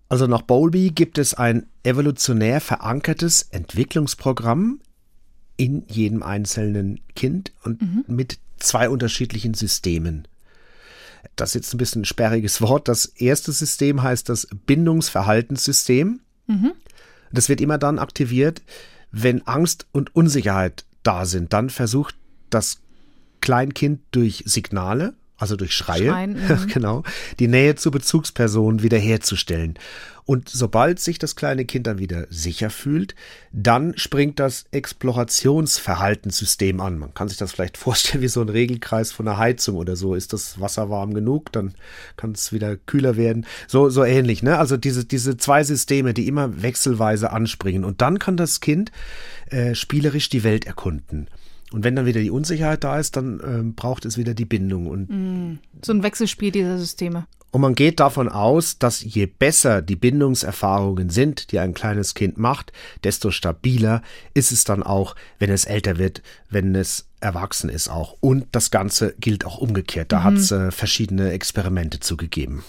Also nach Bowlby gibt es ein evolutionär verankertes Entwicklungsprogramm in jedem einzelnen Kind und mhm. mit zwei unterschiedlichen Systemen. Das ist jetzt ein bisschen ein sperriges Wort. Das erste System heißt das Bindungsverhaltenssystem. Mhm. Das wird immer dann aktiviert, wenn Angst und Unsicherheit da sind. Dann versucht das Kleinkind durch Signale, also durch Schreie, Schreien, mhm. genau, die Nähe zur Bezugsperson wiederherzustellen. Und sobald sich das kleine Kind dann wieder sicher fühlt, dann springt das Explorationsverhaltenssystem an. Man kann sich das vielleicht vorstellen wie so ein Regelkreis von einer Heizung oder so. Ist das Wasser warm genug, dann kann es wieder kühler werden. So, so ähnlich, ne? Also diese, diese zwei Systeme, die immer wechselweise anspringen. Und dann kann das Kind äh, spielerisch die Welt erkunden. Und wenn dann wieder die Unsicherheit da ist, dann ähm, braucht es wieder die Bindung. Und mm, so ein Wechselspiel dieser Systeme. Und man geht davon aus, dass je besser die Bindungserfahrungen sind, die ein kleines Kind macht, desto stabiler ist es dann auch, wenn es älter wird, wenn es erwachsen ist auch. Und das Ganze gilt auch umgekehrt. Da mhm. hat es äh, verschiedene Experimente zugegeben.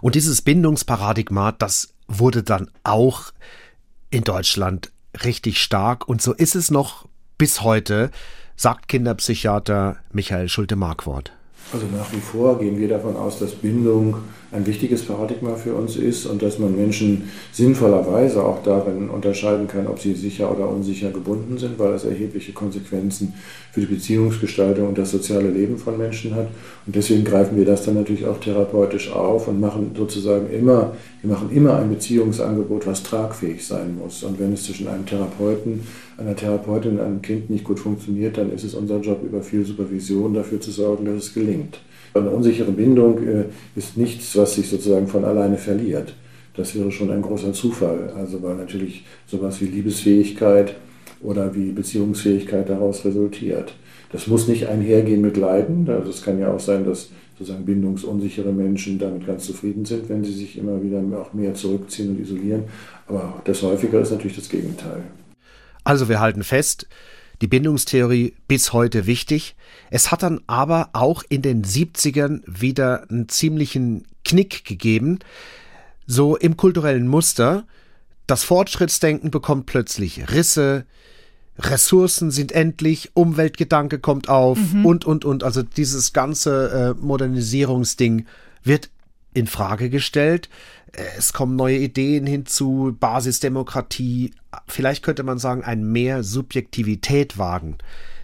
Und dieses Bindungsparadigma, das wurde dann auch in Deutschland richtig stark. Und so ist es noch bis heute, sagt Kinderpsychiater Michael Schulte-Markwort. Also nach wie vor gehen wir davon aus, dass Bindung ein wichtiges Paradigma für uns ist und dass man Menschen sinnvollerweise auch darin unterscheiden kann, ob sie sicher oder unsicher gebunden sind, weil das erhebliche Konsequenzen für die Beziehungsgestaltung und das soziale Leben von Menschen hat. Und deswegen greifen wir das dann natürlich auch therapeutisch auf und machen sozusagen immer, wir machen immer ein Beziehungsangebot, was tragfähig sein muss. Und wenn es zwischen einem Therapeuten, einer Therapeutin und einem Kind nicht gut funktioniert, dann ist es unser Job, über viel Supervision dafür zu sorgen, dass es gelingt. Eine unsichere Bindung äh, ist nichts, was sich sozusagen von alleine verliert. Das wäre schon ein großer Zufall. Also weil natürlich sowas wie Liebesfähigkeit oder wie Beziehungsfähigkeit daraus resultiert. Das muss nicht einhergehen mit Leiden. Also es kann ja auch sein, dass sozusagen bindungsunsichere Menschen damit ganz zufrieden sind, wenn sie sich immer wieder auch mehr zurückziehen und isolieren. Aber das häufiger ist natürlich das Gegenteil. Also wir halten fest, die Bindungstheorie bis heute wichtig. Es hat dann aber auch in den 70ern wieder einen ziemlichen Knick gegeben, so im kulturellen Muster. Das Fortschrittsdenken bekommt plötzlich Risse, Ressourcen sind endlich, Umweltgedanke kommt auf mhm. und, und, und. Also dieses ganze äh, Modernisierungsding wird in Frage gestellt. Es kommen neue Ideen hinzu, Basisdemokratie. Vielleicht könnte man sagen, ein mehr Subjektivität wagen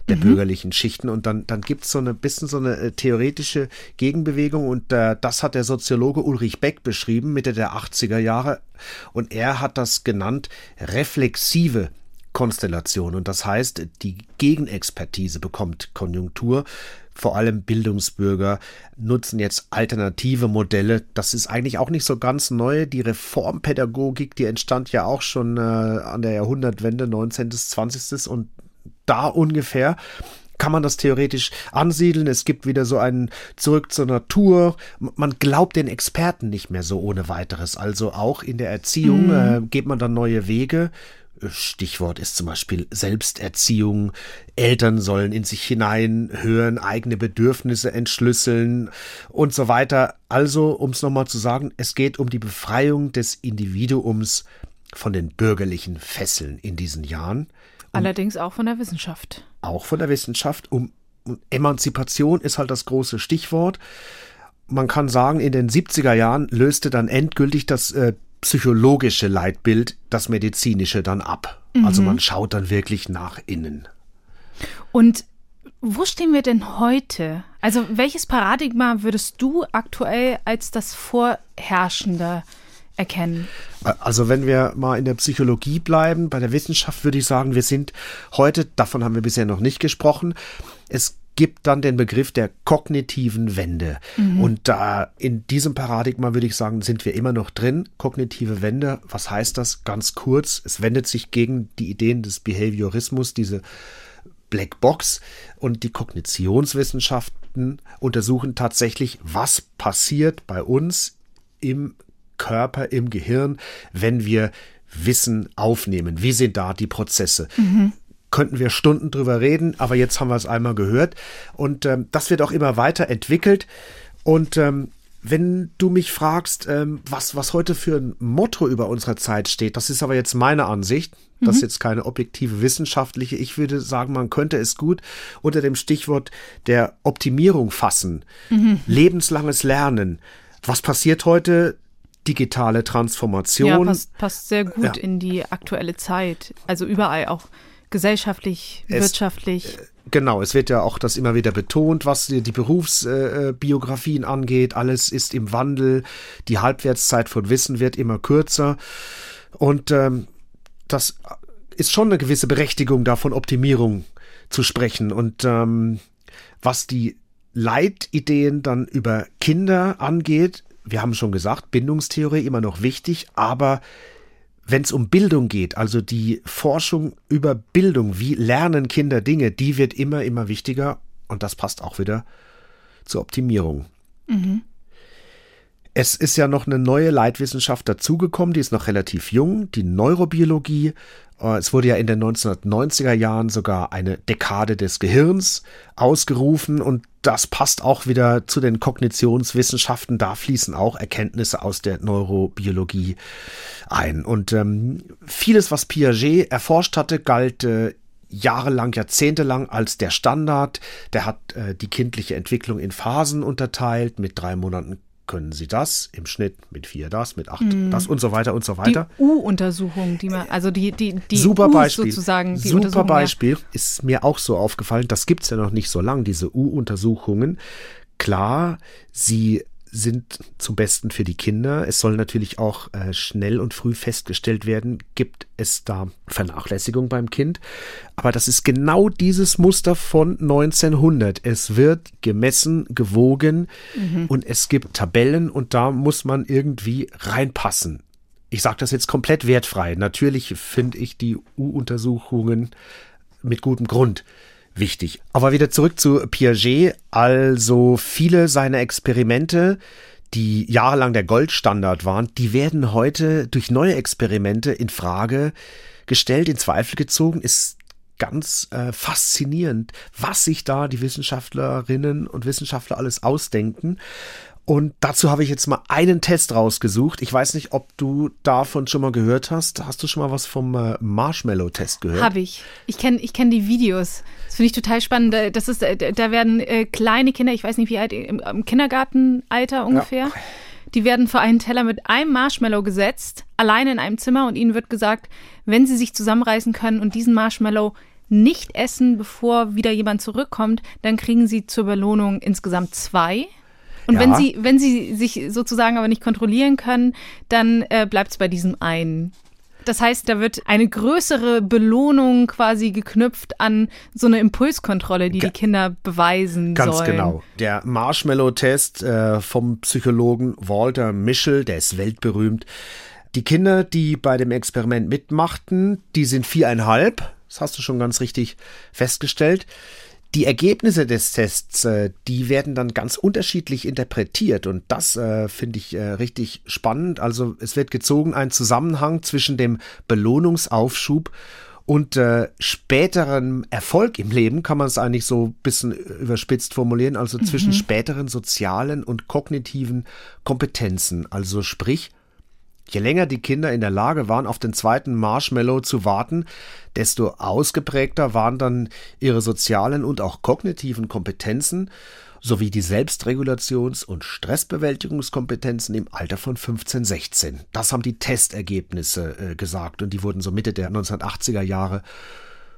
der mhm. bürgerlichen Schichten. Und dann, dann gibt es so ein bisschen so eine äh, theoretische Gegenbewegung. Und äh, das hat der Soziologe Ulrich Beck beschrieben, Mitte der 80er Jahre. Und er hat das genannt reflexive Konstellation. Und das heißt, die Gegenexpertise bekommt Konjunktur vor allem Bildungsbürger nutzen jetzt alternative Modelle. Das ist eigentlich auch nicht so ganz neu. Die Reformpädagogik, die entstand ja auch schon äh, an der Jahrhundertwende 19. bis 20. und da ungefähr kann man das theoretisch ansiedeln. Es gibt wieder so einen Zurück zur Natur. Man glaubt den Experten nicht mehr so ohne weiteres. Also auch in der Erziehung mhm. äh, geht man dann neue Wege. Stichwort ist zum Beispiel Selbsterziehung. Eltern sollen in sich hineinhören, eigene Bedürfnisse entschlüsseln und so weiter. Also, um es nochmal zu sagen, es geht um die Befreiung des Individuums von den bürgerlichen Fesseln in diesen Jahren. Allerdings auch von der Wissenschaft. Auch von der Wissenschaft. Um, um Emanzipation ist halt das große Stichwort. Man kann sagen, in den 70er Jahren löste dann endgültig das äh, psychologische Leitbild das medizinische dann ab. Mhm. Also man schaut dann wirklich nach innen. Und wo stehen wir denn heute? Also welches Paradigma würdest du aktuell als das vorherrschende erkennen? Also wenn wir mal in der Psychologie bleiben, bei der Wissenschaft würde ich sagen, wir sind heute, davon haben wir bisher noch nicht gesprochen, es gibt dann den Begriff der kognitiven Wende. Mhm. Und da in diesem Paradigma würde ich sagen, sind wir immer noch drin. Kognitive Wende, was heißt das? Ganz kurz, es wendet sich gegen die Ideen des Behaviorismus, diese Black Box und die Kognitionswissenschaften untersuchen tatsächlich, was passiert bei uns im Körper, im Gehirn, wenn wir Wissen aufnehmen. Wie sind da die Prozesse? Mhm. Könnten wir Stunden drüber reden, aber jetzt haben wir es einmal gehört. Und ähm, das wird auch immer weiter entwickelt. Und ähm, wenn du mich fragst, ähm, was, was heute für ein Motto über unserer Zeit steht, das ist aber jetzt meine Ansicht. Das ist mhm. jetzt keine objektive wissenschaftliche. Ich würde sagen, man könnte es gut unter dem Stichwort der Optimierung fassen. Mhm. Lebenslanges Lernen. Was passiert heute? Digitale Transformation. Ja, passt, passt sehr gut ja. in die aktuelle Zeit. Also überall auch gesellschaftlich, es, wirtschaftlich. Äh, Genau, es wird ja auch das immer wieder betont, was die, die Berufsbiografien äh, angeht. Alles ist im Wandel. Die Halbwertszeit von Wissen wird immer kürzer. Und ähm, das ist schon eine gewisse Berechtigung, da von Optimierung zu sprechen. Und ähm, was die Leitideen dann über Kinder angeht, wir haben schon gesagt, Bindungstheorie immer noch wichtig, aber wenn es um Bildung geht, also die Forschung über Bildung, wie lernen Kinder Dinge, die wird immer, immer wichtiger und das passt auch wieder zur Optimierung. Mhm. Es ist ja noch eine neue Leitwissenschaft dazugekommen, die ist noch relativ jung, die Neurobiologie. Äh, es wurde ja in den 1990er Jahren sogar eine Dekade des Gehirns ausgerufen und das passt auch wieder zu den Kognitionswissenschaften. Da fließen auch Erkenntnisse aus der Neurobiologie ein. Und ähm, vieles, was Piaget erforscht hatte, galt äh, jahrelang, jahrzehntelang als der Standard. Der hat äh, die kindliche Entwicklung in Phasen unterteilt mit drei Monaten können Sie das im Schnitt mit vier das, mit acht hm. das und so weiter und so weiter. Die U-Untersuchung, die man, also die, die, die Super U's Beispiel. sozusagen. Die Super Beispiel ja. ist mir auch so aufgefallen, das gibt es ja noch nicht so lang, diese U-Untersuchungen. Klar, sie sind zum Besten für die Kinder. Es soll natürlich auch äh, schnell und früh festgestellt werden, gibt es da Vernachlässigung beim Kind. Aber das ist genau dieses Muster von 1900. Es wird gemessen, gewogen mhm. und es gibt Tabellen und da muss man irgendwie reinpassen. Ich sage das jetzt komplett wertfrei. Natürlich finde ich die U-Untersuchungen mit gutem Grund wichtig. Aber wieder zurück zu Piaget. Also viele seiner Experimente, die jahrelang der Goldstandard waren, die werden heute durch neue Experimente in Frage gestellt, in Zweifel gezogen. Ist ganz äh, faszinierend, was sich da die Wissenschaftlerinnen und Wissenschaftler alles ausdenken. Und dazu habe ich jetzt mal einen Test rausgesucht. Ich weiß nicht, ob du davon schon mal gehört hast. Hast du schon mal was vom äh, Marshmallow-Test gehört? Habe ich. Ich kenne ich kenn die Videos. Das finde ich total spannend. Das ist, äh, da werden äh, kleine Kinder, ich weiß nicht wie alt, im, im Kindergartenalter ungefähr, ja. die werden vor einen Teller mit einem Marshmallow gesetzt, alleine in einem Zimmer und ihnen wird gesagt, wenn sie sich zusammenreißen können und diesen Marshmallow nicht essen, bevor wieder jemand zurückkommt, dann kriegen sie zur Belohnung insgesamt zwei und ja. wenn sie, wenn sie sich sozusagen aber nicht kontrollieren können, dann äh, bleibt es bei diesem einen. Das heißt, da wird eine größere Belohnung quasi geknüpft an so eine Impulskontrolle, die die Kinder beweisen Ganz sollen. Ganz genau. Der Marshmallow-Test äh, vom Psychologen Walter Mischel, der ist weltberühmt. Die Kinder, die bei dem Experiment mitmachten, die sind viereinhalb. Das hast du schon ganz richtig festgestellt. Die Ergebnisse des Tests, äh, die werden dann ganz unterschiedlich interpretiert und das äh, finde ich äh, richtig spannend. Also es wird gezogen ein Zusammenhang zwischen dem Belohnungsaufschub und äh, späteren Erfolg im Leben, kann man es eigentlich so ein bisschen überspitzt formulieren, also mhm. zwischen späteren sozialen und kognitiven Kompetenzen. Also sprich, Je länger die Kinder in der Lage waren, auf den zweiten Marshmallow zu warten, desto ausgeprägter waren dann ihre sozialen und auch kognitiven Kompetenzen sowie die Selbstregulations- und Stressbewältigungskompetenzen im Alter von 15, 16. Das haben die Testergebnisse äh, gesagt und die wurden so Mitte der 1980er Jahre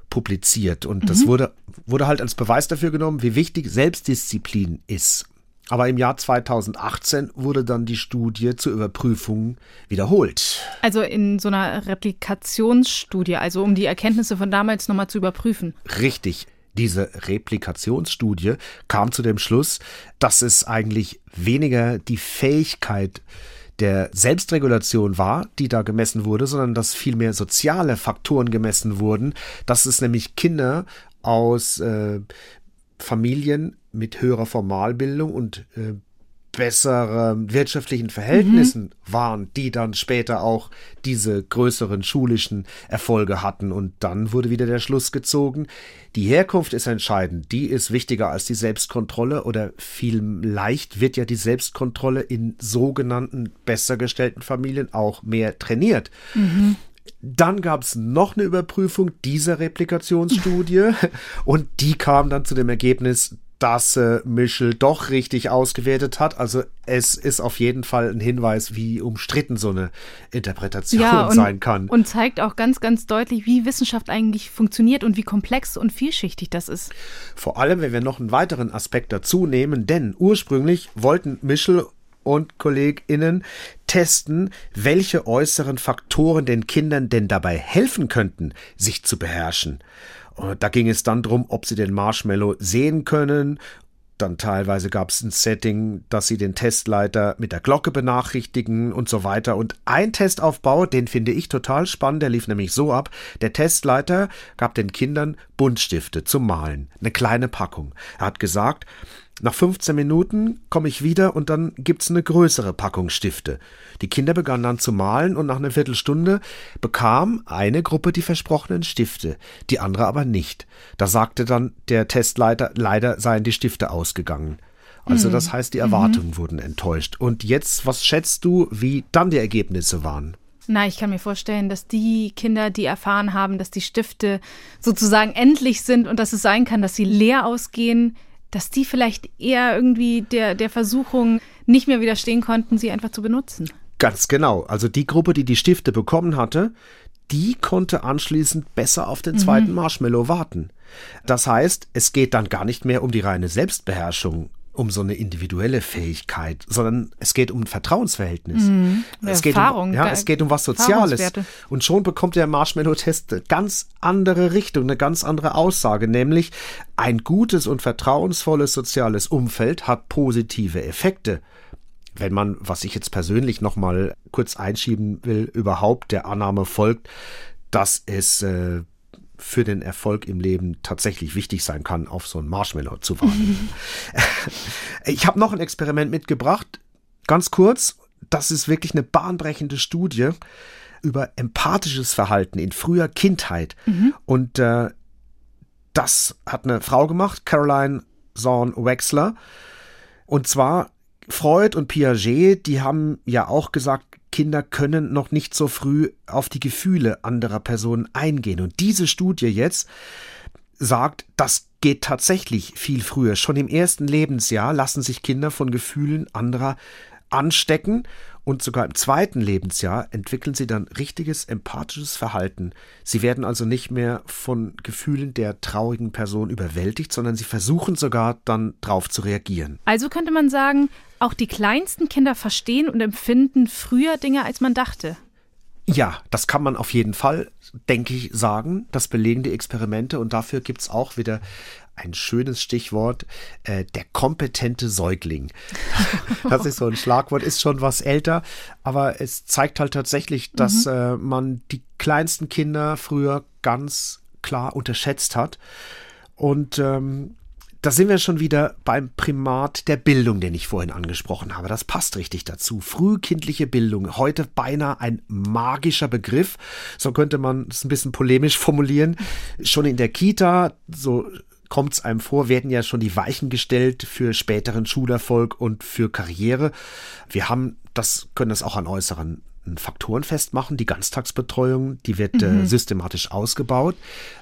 publiziert. Und mhm. das wurde, wurde halt als Beweis dafür genommen, wie wichtig Selbstdisziplin ist. Aber im Jahr 2018 wurde dann die Studie zur Überprüfung wiederholt. Also in so einer Replikationsstudie, also um die Erkenntnisse von damals nochmal zu überprüfen. Richtig. Diese Replikationsstudie kam zu dem Schluss, dass es eigentlich weniger die Fähigkeit der Selbstregulation war, die da gemessen wurde, sondern dass vielmehr soziale Faktoren gemessen wurden, dass es nämlich Kinder aus äh, Familien mit höherer Formalbildung und äh, besseren wirtschaftlichen Verhältnissen mhm. waren, die dann später auch diese größeren schulischen Erfolge hatten. Und dann wurde wieder der Schluss gezogen, die Herkunft ist entscheidend, die ist wichtiger als die Selbstkontrolle oder viel leicht wird ja die Selbstkontrolle in sogenannten besser gestellten Familien auch mehr trainiert. Mhm. Dann gab es noch eine Überprüfung dieser Replikationsstudie und die kam dann zu dem Ergebnis, dass äh, Michel doch richtig ausgewertet hat. Also es ist auf jeden Fall ein Hinweis, wie umstritten so eine Interpretation ja, und, sein kann. Und zeigt auch ganz, ganz deutlich, wie Wissenschaft eigentlich funktioniert und wie komplex und vielschichtig das ist. Vor allem, wenn wir noch einen weiteren Aspekt dazu nehmen, denn ursprünglich wollten Michel und KollegInnen testen, welche äußeren Faktoren den Kindern denn dabei helfen könnten, sich zu beherrschen. Da ging es dann darum, ob sie den Marshmallow sehen können. Dann teilweise gab es ein Setting, dass sie den Testleiter mit der Glocke benachrichtigen und so weiter. Und ein Testaufbau, den finde ich total spannend, der lief nämlich so ab. Der Testleiter gab den Kindern Buntstifte zum Malen, eine kleine Packung. Er hat gesagt, nach 15 Minuten komme ich wieder und dann gibt's eine größere Packung Stifte. Die Kinder begannen dann zu malen und nach einer Viertelstunde bekam eine Gruppe die versprochenen Stifte, die andere aber nicht. Da sagte dann der Testleiter, leider seien die Stifte ausgegangen. Also das mhm. heißt, die Erwartungen mhm. wurden enttäuscht. Und jetzt, was schätzt du, wie dann die Ergebnisse waren? Na, ich kann mir vorstellen, dass die Kinder, die erfahren haben, dass die Stifte sozusagen endlich sind und dass es sein kann, dass sie leer ausgehen, dass die vielleicht eher irgendwie der, der Versuchung nicht mehr widerstehen konnten, sie einfach zu benutzen. Ganz genau. Also die Gruppe, die die Stifte bekommen hatte, die konnte anschließend besser auf den mhm. zweiten Marshmallow warten. Das heißt, es geht dann gar nicht mehr um die reine Selbstbeherrschung, um so eine individuelle Fähigkeit, sondern es geht um ein Vertrauensverhältnis. Mhm. Es, geht um, ja, es geht um was Soziales. Und schon bekommt der Marshmallow-Test eine ganz andere Richtung, eine ganz andere Aussage, nämlich ein gutes und vertrauensvolles soziales Umfeld hat positive Effekte. Wenn man, was ich jetzt persönlich noch mal kurz einschieben will, überhaupt der Annahme folgt, dass es äh, für den Erfolg im Leben tatsächlich wichtig sein kann, auf so ein Marshmallow zu warten. ich habe noch ein Experiment mitgebracht, ganz kurz. Das ist wirklich eine bahnbrechende Studie über empathisches Verhalten in früher Kindheit. Mhm. Und äh, das hat eine Frau gemacht, Caroline Zorn Wexler. Und zwar Freud und Piaget, die haben ja auch gesagt, Kinder können noch nicht so früh auf die Gefühle anderer Personen eingehen. Und diese Studie jetzt sagt, das geht tatsächlich viel früher. Schon im ersten Lebensjahr lassen sich Kinder von Gefühlen anderer anstecken und sogar im zweiten Lebensjahr entwickeln sie dann richtiges empathisches Verhalten. Sie werden also nicht mehr von Gefühlen der traurigen Person überwältigt, sondern sie versuchen sogar dann drauf zu reagieren. Also könnte man sagen, auch die kleinsten Kinder verstehen und empfinden früher Dinge, als man dachte. Ja, das kann man auf jeden Fall, denke ich, sagen. Das belegen die Experimente und dafür gibt es auch wieder ein schönes Stichwort, äh, der kompetente Säugling. das ist so ein Schlagwort, ist schon was älter, aber es zeigt halt tatsächlich, dass mhm. äh, man die kleinsten Kinder früher ganz klar unterschätzt hat. Und ähm, da sind wir schon wieder beim Primat der Bildung, den ich vorhin angesprochen habe. Das passt richtig dazu. Frühkindliche Bildung, heute beinahe ein magischer Begriff. So könnte man es ein bisschen polemisch formulieren. Schon in der Kita, so kommt es einem vor, werden ja schon die Weichen gestellt für späteren Schulerfolg und für Karriere. Wir haben, das können das auch an äußeren Faktoren festmachen. Die Ganztagsbetreuung, die wird äh, mhm. äh, systematisch ausgebaut.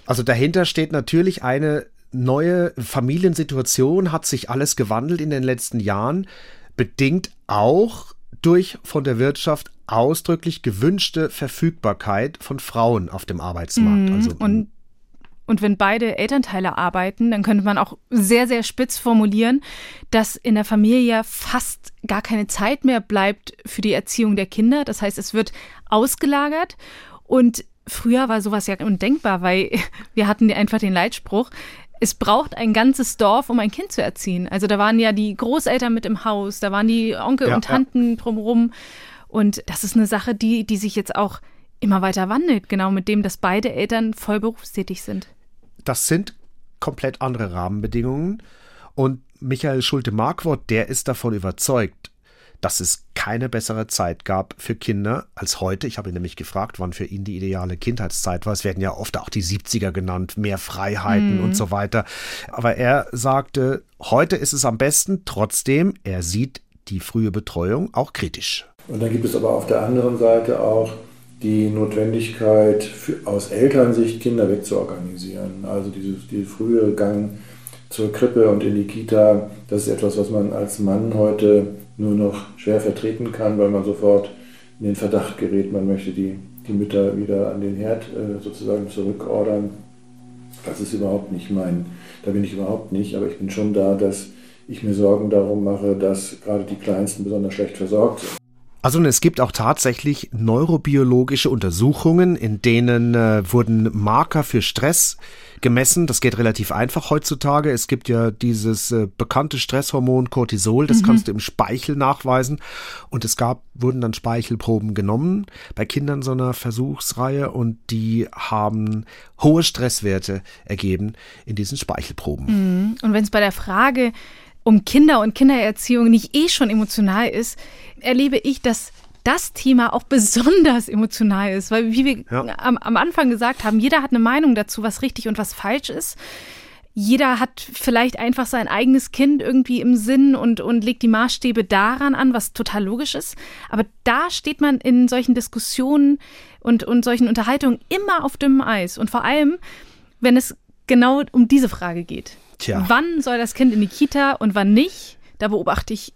Also dahinter steht natürlich eine neue Familiensituation, hat sich alles gewandelt in den letzten Jahren, bedingt auch durch von der Wirtschaft ausdrücklich gewünschte Verfügbarkeit von Frauen auf dem Arbeitsmarkt. Mhm. Also, und und wenn beide Elternteile arbeiten, dann könnte man auch sehr, sehr spitz formulieren, dass in der Familie fast gar keine Zeit mehr bleibt für die Erziehung der Kinder. Das heißt, es wird ausgelagert. Und früher war sowas ja undenkbar, weil wir hatten einfach den Leitspruch, es braucht ein ganzes Dorf, um ein Kind zu erziehen. Also da waren ja die Großeltern mit im Haus, da waren die Onkel ja, und Tanten ja. drumherum. Und das ist eine Sache, die, die sich jetzt auch immer weiter wandelt, genau mit dem, dass beide Eltern voll berufstätig sind das sind komplett andere Rahmenbedingungen. Und Michael Schulte-Markwort, der ist davon überzeugt, dass es keine bessere Zeit gab für Kinder als heute. Ich habe ihn nämlich gefragt, wann für ihn die ideale Kindheitszeit war. Es werden ja oft auch die 70er genannt, mehr Freiheiten mhm. und so weiter. Aber er sagte, heute ist es am besten. Trotzdem, er sieht die frühe Betreuung auch kritisch. Und dann gibt es aber auf der anderen Seite auch die Notwendigkeit, für, aus Elternsicht Kinder wegzuorganisieren. Also dieses, dieser frühe Gang zur Krippe und in die Kita, das ist etwas, was man als Mann heute nur noch schwer vertreten kann, weil man sofort in den Verdacht gerät, man möchte die, die Mütter wieder an den Herd äh, sozusagen zurückordern. Das ist überhaupt nicht mein, da bin ich überhaupt nicht, aber ich bin schon da, dass ich mir Sorgen darum mache, dass gerade die Kleinsten besonders schlecht versorgt sind. Also es gibt auch tatsächlich neurobiologische Untersuchungen, in denen äh, wurden Marker für Stress gemessen. Das geht relativ einfach heutzutage. Es gibt ja dieses äh, bekannte Stresshormon Cortisol, das mhm. kannst du im Speichel nachweisen. Und es gab, wurden dann Speichelproben genommen bei Kindern so einer Versuchsreihe und die haben hohe Stresswerte ergeben in diesen Speichelproben. Mhm. Und wenn es bei der Frage um Kinder und Kindererziehung nicht eh schon emotional ist, erlebe ich, dass das Thema auch besonders emotional ist, weil wie wir ja. am, am Anfang gesagt haben, jeder hat eine Meinung dazu, was richtig und was falsch ist. Jeder hat vielleicht einfach sein eigenes Kind irgendwie im Sinn und, und legt die Maßstäbe daran an, was total logisch ist. Aber da steht man in solchen Diskussionen und, und solchen Unterhaltungen immer auf dünnem Eis. Und vor allem, wenn es genau um diese Frage geht. Tja. Wann soll das Kind in die Kita und wann nicht? Da beobachte ich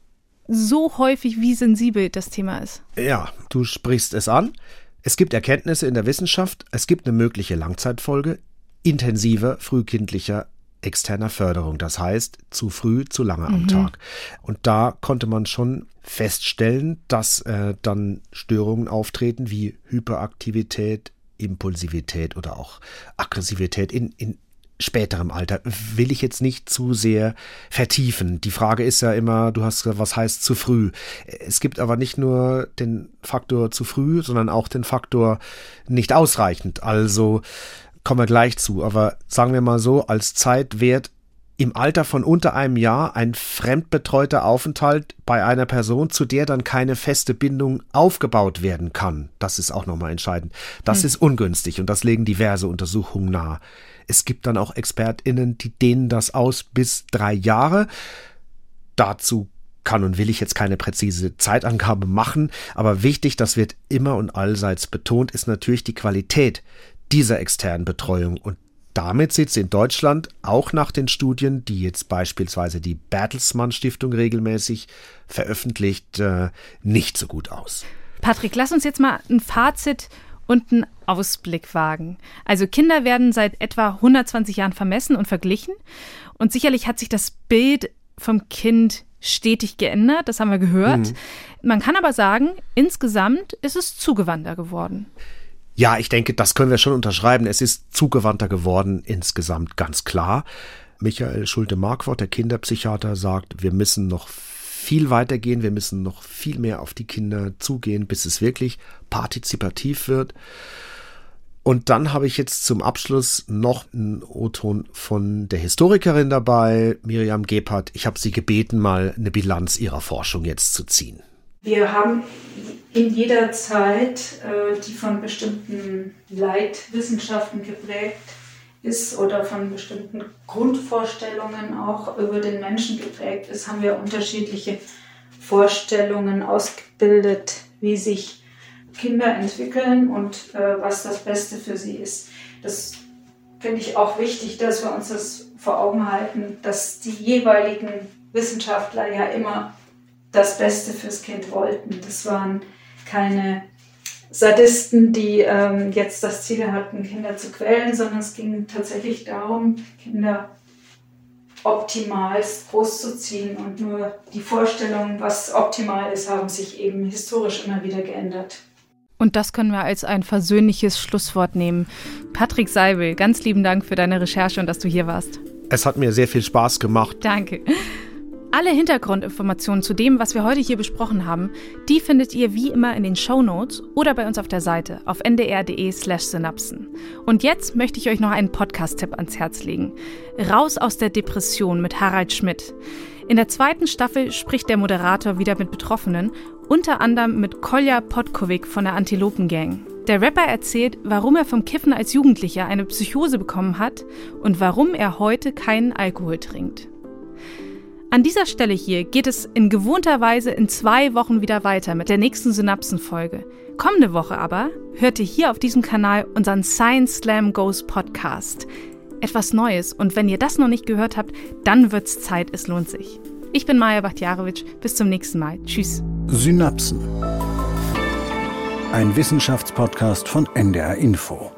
so häufig, wie sensibel das Thema ist. Ja, du sprichst es an. Es gibt Erkenntnisse in der Wissenschaft, es gibt eine mögliche Langzeitfolge intensiver frühkindlicher externer Förderung. Das heißt, zu früh, zu lange am mhm. Tag. Und da konnte man schon feststellen, dass äh, dann Störungen auftreten wie Hyperaktivität, Impulsivität oder auch Aggressivität in, in späterem Alter will ich jetzt nicht zu sehr vertiefen. Die Frage ist ja immer, du hast gesagt, was heißt zu früh? Es gibt aber nicht nur den Faktor zu früh, sondern auch den Faktor nicht ausreichend. Also kommen wir gleich zu. Aber sagen wir mal so, als Zeitwert im Alter von unter einem Jahr ein fremdbetreuter Aufenthalt bei einer Person, zu der dann keine feste Bindung aufgebaut werden kann. Das ist auch nochmal entscheidend. Das hm. ist ungünstig und das legen diverse Untersuchungen nahe. Es gibt dann auch ExpertInnen, die dehnen das aus bis drei Jahre. Dazu kann und will ich jetzt keine präzise Zeitangabe machen, aber wichtig, das wird immer und allseits betont, ist natürlich die Qualität dieser externen Betreuung und damit sieht es in Deutschland auch nach den Studien, die jetzt beispielsweise die Bertelsmann Stiftung regelmäßig veröffentlicht, äh, nicht so gut aus. Patrick, lass uns jetzt mal ein Fazit und einen Ausblick wagen. Also Kinder werden seit etwa 120 Jahren vermessen und verglichen und sicherlich hat sich das Bild vom Kind stetig geändert, das haben wir gehört. Mhm. Man kann aber sagen, insgesamt ist es zugewandter geworden. Ja, ich denke, das können wir schon unterschreiben. Es ist zugewandter geworden insgesamt, ganz klar. Michael Schulte-Markwort, der Kinderpsychiater, sagt, wir müssen noch viel weitergehen, wir müssen noch viel mehr auf die Kinder zugehen, bis es wirklich partizipativ wird. Und dann habe ich jetzt zum Abschluss noch einen O-Ton von der Historikerin dabei, Miriam Gebhardt. Ich habe sie gebeten, mal eine Bilanz ihrer Forschung jetzt zu ziehen. Wir haben in jeder Zeit, äh, die von bestimmten Leitwissenschaften geprägt ist oder von bestimmten Grundvorstellungen auch über den Menschen geprägt ist, haben wir unterschiedliche Vorstellungen ausgebildet, wie sich Kinder entwickeln und äh, was das Beste für sie ist. Das finde ich auch wichtig, dass wir uns das vor Augen halten, dass die jeweiligen Wissenschaftler ja immer das Beste fürs Kind wollten. Das waren keine Sadisten, die ähm, jetzt das Ziel hatten, Kinder zu quälen, sondern es ging tatsächlich darum, Kinder optimalst großzuziehen. Und nur die Vorstellungen, was optimal ist, haben sich eben historisch immer wieder geändert. Und das können wir als ein versöhnliches Schlusswort nehmen. Patrick Seibel, ganz lieben Dank für deine Recherche und dass du hier warst. Es hat mir sehr viel Spaß gemacht. Danke. Alle Hintergrundinformationen zu dem, was wir heute hier besprochen haben, die findet ihr wie immer in den Show Notes oder bei uns auf der Seite auf ndr.de/synapsen. Und jetzt möchte ich euch noch einen Podcast-Tipp ans Herz legen: Raus aus der Depression mit Harald Schmidt. In der zweiten Staffel spricht der Moderator wieder mit Betroffenen, unter anderem mit Kolja Podkovic von der Antilopen Gang. Der Rapper erzählt, warum er vom Kiffen als Jugendlicher eine Psychose bekommen hat und warum er heute keinen Alkohol trinkt. An dieser Stelle hier geht es in gewohnter Weise in zwei Wochen wieder weiter mit der nächsten Synapsenfolge. Kommende Woche aber hört ihr hier auf diesem Kanal unseren Science Slam Goes Podcast. Etwas Neues und wenn ihr das noch nicht gehört habt, dann wird's Zeit, es lohnt sich. Ich bin Maja Bachtjarowitsch, bis zum nächsten Mal. Tschüss. Synapsen. Ein Wissenschaftspodcast von NDR Info.